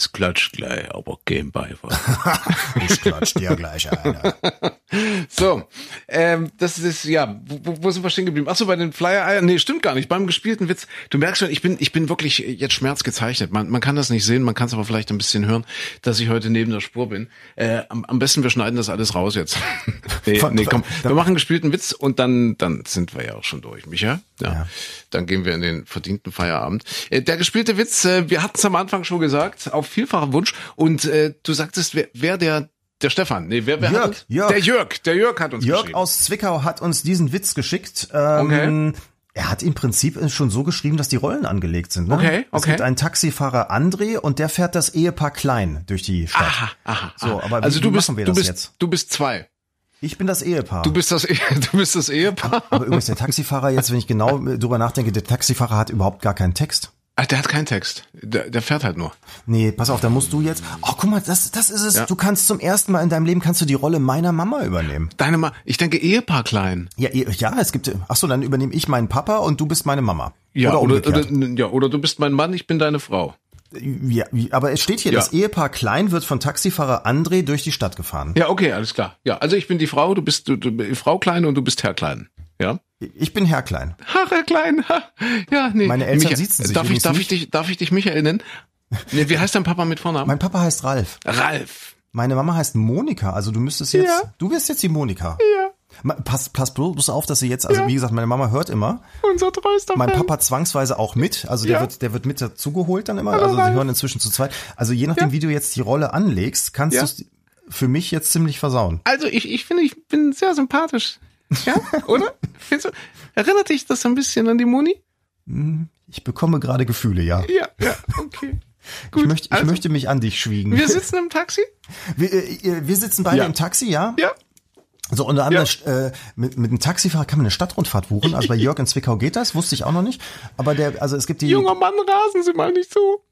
es klatscht gleich, aber kein Beifall. Ich klatsch dir gleich einer. so, ähm, das ist, ja, wo, wo sind wir stehen geblieben? Ach so, bei den Flyer-Eiern, nee, stimmt gar nicht, beim gespielten Witz, du merkst schon, ich bin, ich bin wirklich jetzt schmerzgezeichnet. Man, man kann das nicht sehen, man kann es aber vielleicht ein bisschen hören, dass ich heute neben der Spur bin. Äh, am, am besten, wir schneiden das alles raus jetzt. nee, nee, komm, wir machen einen gespielten Witz und dann, dann sind wir ja auch schon durch, Micha. Ja. Ja. Dann gehen wir in den verdienten Feierabend. Äh, der gespielte Witz, äh, wir hatten es am Anfang schon gesagt, auf vielfachen Wunsch. Und äh, du sagtest, wer, wer der, der Stefan, nee, wer, wer Jörg, hat uns? Jörg. Der Jörg, der Jörg hat uns Jörg geschrieben. aus Zwickau hat uns diesen Witz geschickt. Ähm, Er hat im Prinzip schon so geschrieben, dass die Rollen angelegt sind. Ne? Okay, Es okay. gibt einen Taxifahrer André und der fährt das Ehepaar Klein durch die Stadt. Aha, aha, So, aber wie, also du wie bist, machen wir du das bist, jetzt? du bist zwei. Ich bin das Ehepaar. Du bist das, Ehe, du bist das Ehepaar. aber übrigens, der Taxifahrer jetzt, wenn ich genau drüber nachdenke, der Taxifahrer hat überhaupt gar keinen Text. Ah, der hat keinen Text. Der, der fährt halt nur. Nee, pass auf, da musst du jetzt. Oh, guck mal, das, das ist es. Ja. Du kannst zum ersten Mal in deinem Leben kannst du die Rolle meiner Mama übernehmen. Deine Ma ich denke Ehepaar klein. Ja, eh- ja, es gibt. Ach so, dann übernehme ich meinen Papa und du bist meine Mama. Ja, oder oder, oder, ja, oder du bist mein Mann, ich bin deine Frau. Ja, aber es steht hier, Ja. das Ehepaar Klein wird von Taxifahrer André durch die Stadt gefahren. Ja, okay, alles klar. Ja, also ich bin die Frau, du bist du, du, Frau Klein und du bist Herr Klein. Ja? Ich bin Herr Klein. Ha, Herr Klein. Ha. Ja, nee. Meine Eltern Micha- siezen sich Darf ich, darf ich nicht. dich, darf ich dich Michael nennen? Nee, wie heißt dein Papa mit Vornamen? Mein Papa heißt Ralf. Ralf. Meine Mama heißt Monika, also du müsstest jetzt, Ja. du wirst jetzt die Monika. Ja, Pass, pass bloß auf, dass sie jetzt, also wie gesagt, meine Mama hört immer. unser treuester Mein Fan. Papa zwangsweise auch mit, also der Ja. wird, der wird mit dazugeholt dann immer. Also sie hören inzwischen zu zweit. Also je nachdem, Ja. wie du jetzt die Rolle anlegst, kannst Ja. du es für mich jetzt ziemlich versauen. Also ich, ich finde, ich bin sehr sympathisch. Ja, oder? Erinnert dich das ein bisschen an die Moni? Ich bekomme gerade Gefühle, ja. Ja, ja, okay. ich möchte, ich also, möchte mich an dich schwiegen. Wir sitzen im Taxi. Wir, äh, wir sitzen beide Ja. im Taxi, ja? Ja. So, unter anderem äh, mit, mit einem Taxifahrer kann man eine Stadtrundfahrt buchen. Also bei Jörg in Zwickau geht das, wusste ich auch noch nicht. Aber der, also es gibt die. Junger Mann, rasen Sie mal nicht so.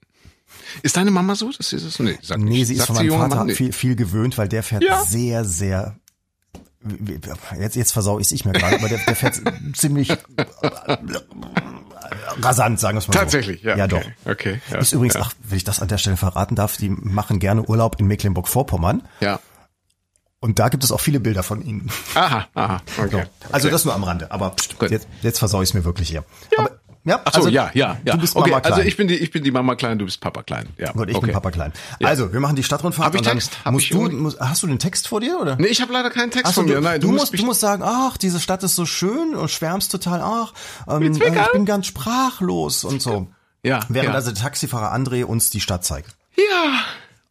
Ist deine Mama so? Das ist es? Nee, sag nee, nicht. sie ist Sagt von meinem Vater Mann? Nee. viel, viel gewöhnt, weil der fährt Ja. sehr, sehr. Jetzt, jetzt versau ich es mir gerade, aber der, der fährt ziemlich rasant, sagen wir es mal Tatsächlich, so. ja. Ja, okay. doch. Okay. Ja, Ist übrigens, ja. ach, wenn ich das an der Stelle verraten darf, die machen gerne Urlaub in Mecklenburg-Vorpommern. Ja. Und da gibt es auch viele Bilder von ihnen. Aha, aha. Okay. Also das nur am Rande, aber pst, jetzt, jetzt versau ich es mir wirklich hier. Ja. Aber, ja, Ach so, also, ja, ja, ja. Du bist okay, Mama klein. also ich bin die, ich bin die Mama klein, du bist Papa klein. Ja. Gut, ich okay. bin Papa klein. Also, wir machen die Stadtrundfahrt. Hab ich und dann Text? Hab musst ich du, musst, hast du den Text vor dir oder? Nee, ich habe leider keinen Text so, von mir. du, Nein, du, musst, mich du musst sagen, ach, diese Stadt ist so schön und schwärmst total, ach, ähm, äh, ich bin ganz sprachlos und so. Ja, Während ja. also der Taxifahrer André uns die Stadt zeigt. Ja.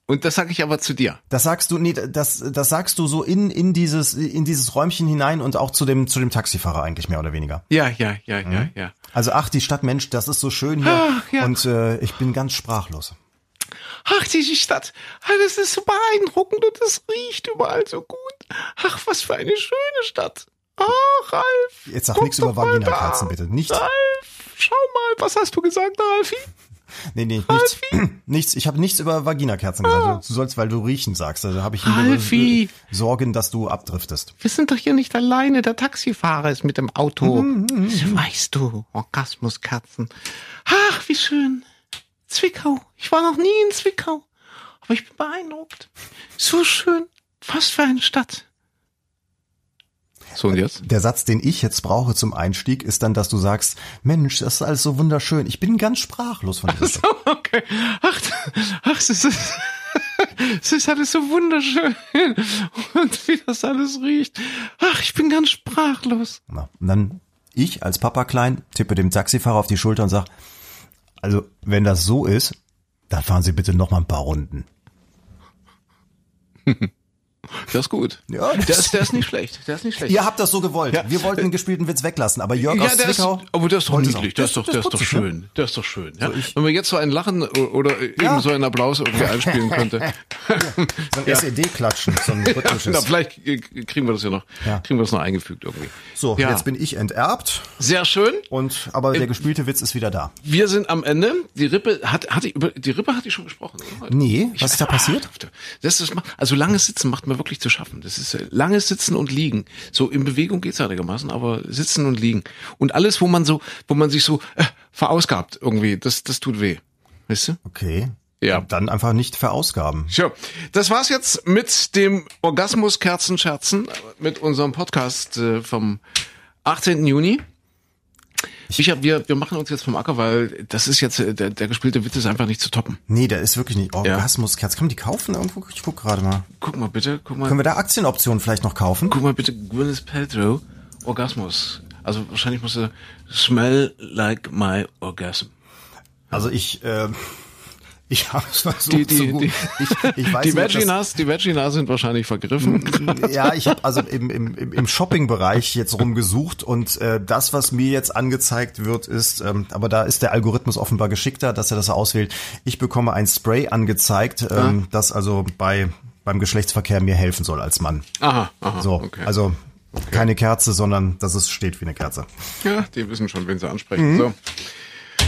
Und das sage ich aber zu dir. Das sagst du, nee, das, das sagst du so in, in dieses, in dieses Räumchen hinein und auch zu dem, zu dem Taxifahrer eigentlich mehr oder weniger. Ja, ja, ja, ja, ja. Also ach, die Stadt Mensch, das ist so schön hier Ach, ja. und äh, ich bin ganz sprachlos. Ach, diese Stadt, das ist so beeindruckend und es riecht überall so gut. Ach, was für eine schöne Stadt. Ach, Ralf. Jetzt sag nichts über Vaginakerzen, bitte. Nichts. Ralf, schau mal, was hast du gesagt, Ralfi? Nee, nee, nichts. nichts. Ich habe nichts über Vaginakerzen gesagt. Du sollst, weil du riechen sagst. Also habe ich äh, Sorgen, dass du abdriftest. Wir sind doch hier nicht alleine. Der Taxifahrer ist mit dem Auto. Das weißt du, Orgasmuskerzen. Ach, wie schön. Zwickau. Ich war noch nie in Zwickau. Aber ich bin beeindruckt. So schön. Was für eine Stadt. So und jetzt? Der Satz, den ich jetzt brauche zum Einstieg, ist dann, dass du sagst, Mensch, das ist alles so wunderschön. Ich bin ganz sprachlos von dieser Stadt. Okay. Ach, ach, es ist, es ist alles so wunderschön. Und wie das alles riecht. Ach, ich bin ganz sprachlos. Na, Und dann ich als Papa Klein tippe dem Taxifahrer auf die Schulter und sag, also wenn das so ist, dann fahren Sie bitte noch mal ein paar Runden. Das ist gut. Ja, das- der, ist, der ist nicht schlecht. Der ist nicht schlecht. Ihr habt das so gewollt. Ja. Wir wollten den gespielten Witz weglassen, aber Jörg Ja, aus ist, Zwickau. aber der ist doch niedlich, der ist doch, der ist doch ne? schön, der ist doch schön. Ja? ich- Wenn man jetzt so ein Lachen oder eben Ja. so einen Applaus irgendwie einspielen könnte. So ein SED-Klatschen, so ein rhythmisches. na, vielleicht äh, kriegen wir das ja noch, kriegen wir das noch eingefügt irgendwie. So, jetzt bin ich enterbt sehr schön. und aber der gespielte Witz ist wieder da. Wir sind am Ende. Die Rippe hat, hat die, über die Rippe hat die schon gesprochen. Oder? Nee, was ist da passiert? Das ist, also langes Sitzen macht mir wirklich zu schaffen. Das ist äh, langes Sitzen und Liegen. So in Bewegung geht's einigermaßen, aber Sitzen und Liegen. Und alles, wo man so, wo man sich so äh, verausgabt irgendwie, das, das tut weh. Weißt du? Okay. Ja. Dann einfach nicht verausgaben. Tja, das war's jetzt mit dem Orgasmus Kerzen Scherzen mit unserem Podcast äh, vom 18. Juni. Ich hab, wir, wir machen uns jetzt vom Acker, weil das ist jetzt, äh, der, der gespielte Witz ist einfach nicht zu toppen. Nee, der ist wirklich nicht. Orgasmuskerz. Kann man die kaufen irgendwo? Ich guck gerade mal. Guck mal bitte, guck mal, Können wir da Aktienoptionen vielleicht noch kaufen? guck mal bitte, Gwyneth Paltrow, Orgasmus. Also wahrscheinlich muss er smell like my orgasm. Also ich, äh, ich habe es versucht Die, die, so gut. die, ich, ich weiß die Vaginas, die Vaginas sind wahrscheinlich vergriffen. Ja, ich habe also im, im, im Shopping-Bereich jetzt rumgesucht und äh, das, was mir jetzt angezeigt wird, ist, ähm, aber da ist der Algorithmus offenbar geschickter, dass er das auswählt. Ich bekomme ein Spray angezeigt, ähm, das also bei beim Geschlechtsverkehr mir helfen soll als Mann. Aha, aha, So, okay. also keine Kerze, sondern dass es steht wie eine Kerze. ja, die wissen schon, wen sie ansprechen. So.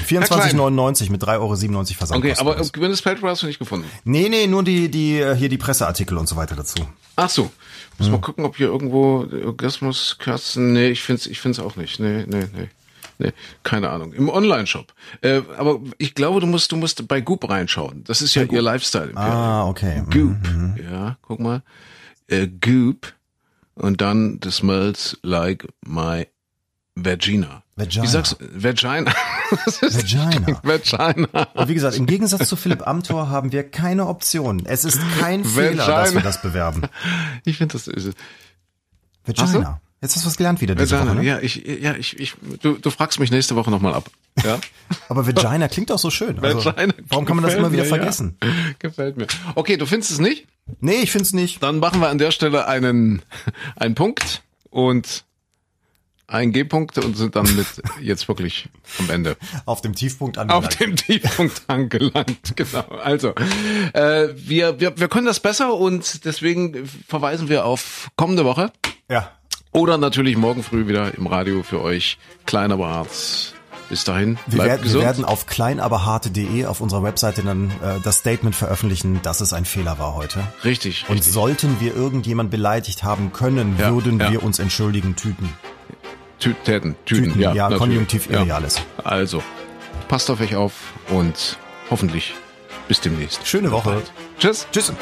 24,99 mit 3,97 Euro Versandkosten. Okay, aber Gwyneth Paltrow hast du nicht gefunden. nee, nee, nur die die äh, hier die Presseartikel und so weiter dazu. Ach so. Muss mal gucken, ob hier irgendwo Orgasmuskerzen. Nee, ich find's, ich find's auch nicht. Nee, nee, nee. Nee, keine Ahnung. Im Online-Shop. Äh, aber ich glaube, du musst, du musst bei Goop reinschauen. Das ist ja ihr Lifestyle. Ah, okay. Mhm. Goop. Ja, guck mal. Äh, Goop. Und dann, the smells like my vagina. Vagina. Wie sagst du? Vagina. Vagina. Vagina. Und wie gesagt, im Gegensatz zu Philipp Amthor haben wir keine Option. Es ist kein Fehler, dass wir das bewerben. Ich finde, das ist Vagina. Jetzt hast du was gelernt wieder diese Vagina. Woche, ne? Ja, ich, ja, ich, ich, du, du fragst mich nächste Woche nochmal ab. Ja? Aber Vagina klingt auch so schön. Also, Vagina warum kann man das immer wieder mir, vergessen? Ja. Gefällt mir. Okay, du findest es nicht? Nee, ich find's nicht. Dann machen wir an der Stelle einen, einen Punkt und ein G-Punkt und sind dann mit jetzt wirklich am Ende. Auf dem Tiefpunkt Auf angelangt. dem Tiefpunkt angelangt, genau. Also, äh, wir, wir, wir können das besser und deswegen verweisen wir auf kommende Woche Ja. oder natürlich morgen früh wieder im Radio für euch. Klein aber hart. Bis dahin, Wir werden, wir gesund. werden auf kleinaberharte.de auf unserer Webseite dann äh, das Statement veröffentlichen, dass es ein Fehler war heute. richtig, Und richtig. sollten wir irgendjemand beleidigt haben können, Ja, würden ja. wir uns entschuldigen, Tüten. Tüten, Tüten, ja. ja. Konjunktiv Ja. Irreales. Also, passt auf euch auf und hoffentlich bis demnächst. Schöne Woche. Tschüss. Tschüss.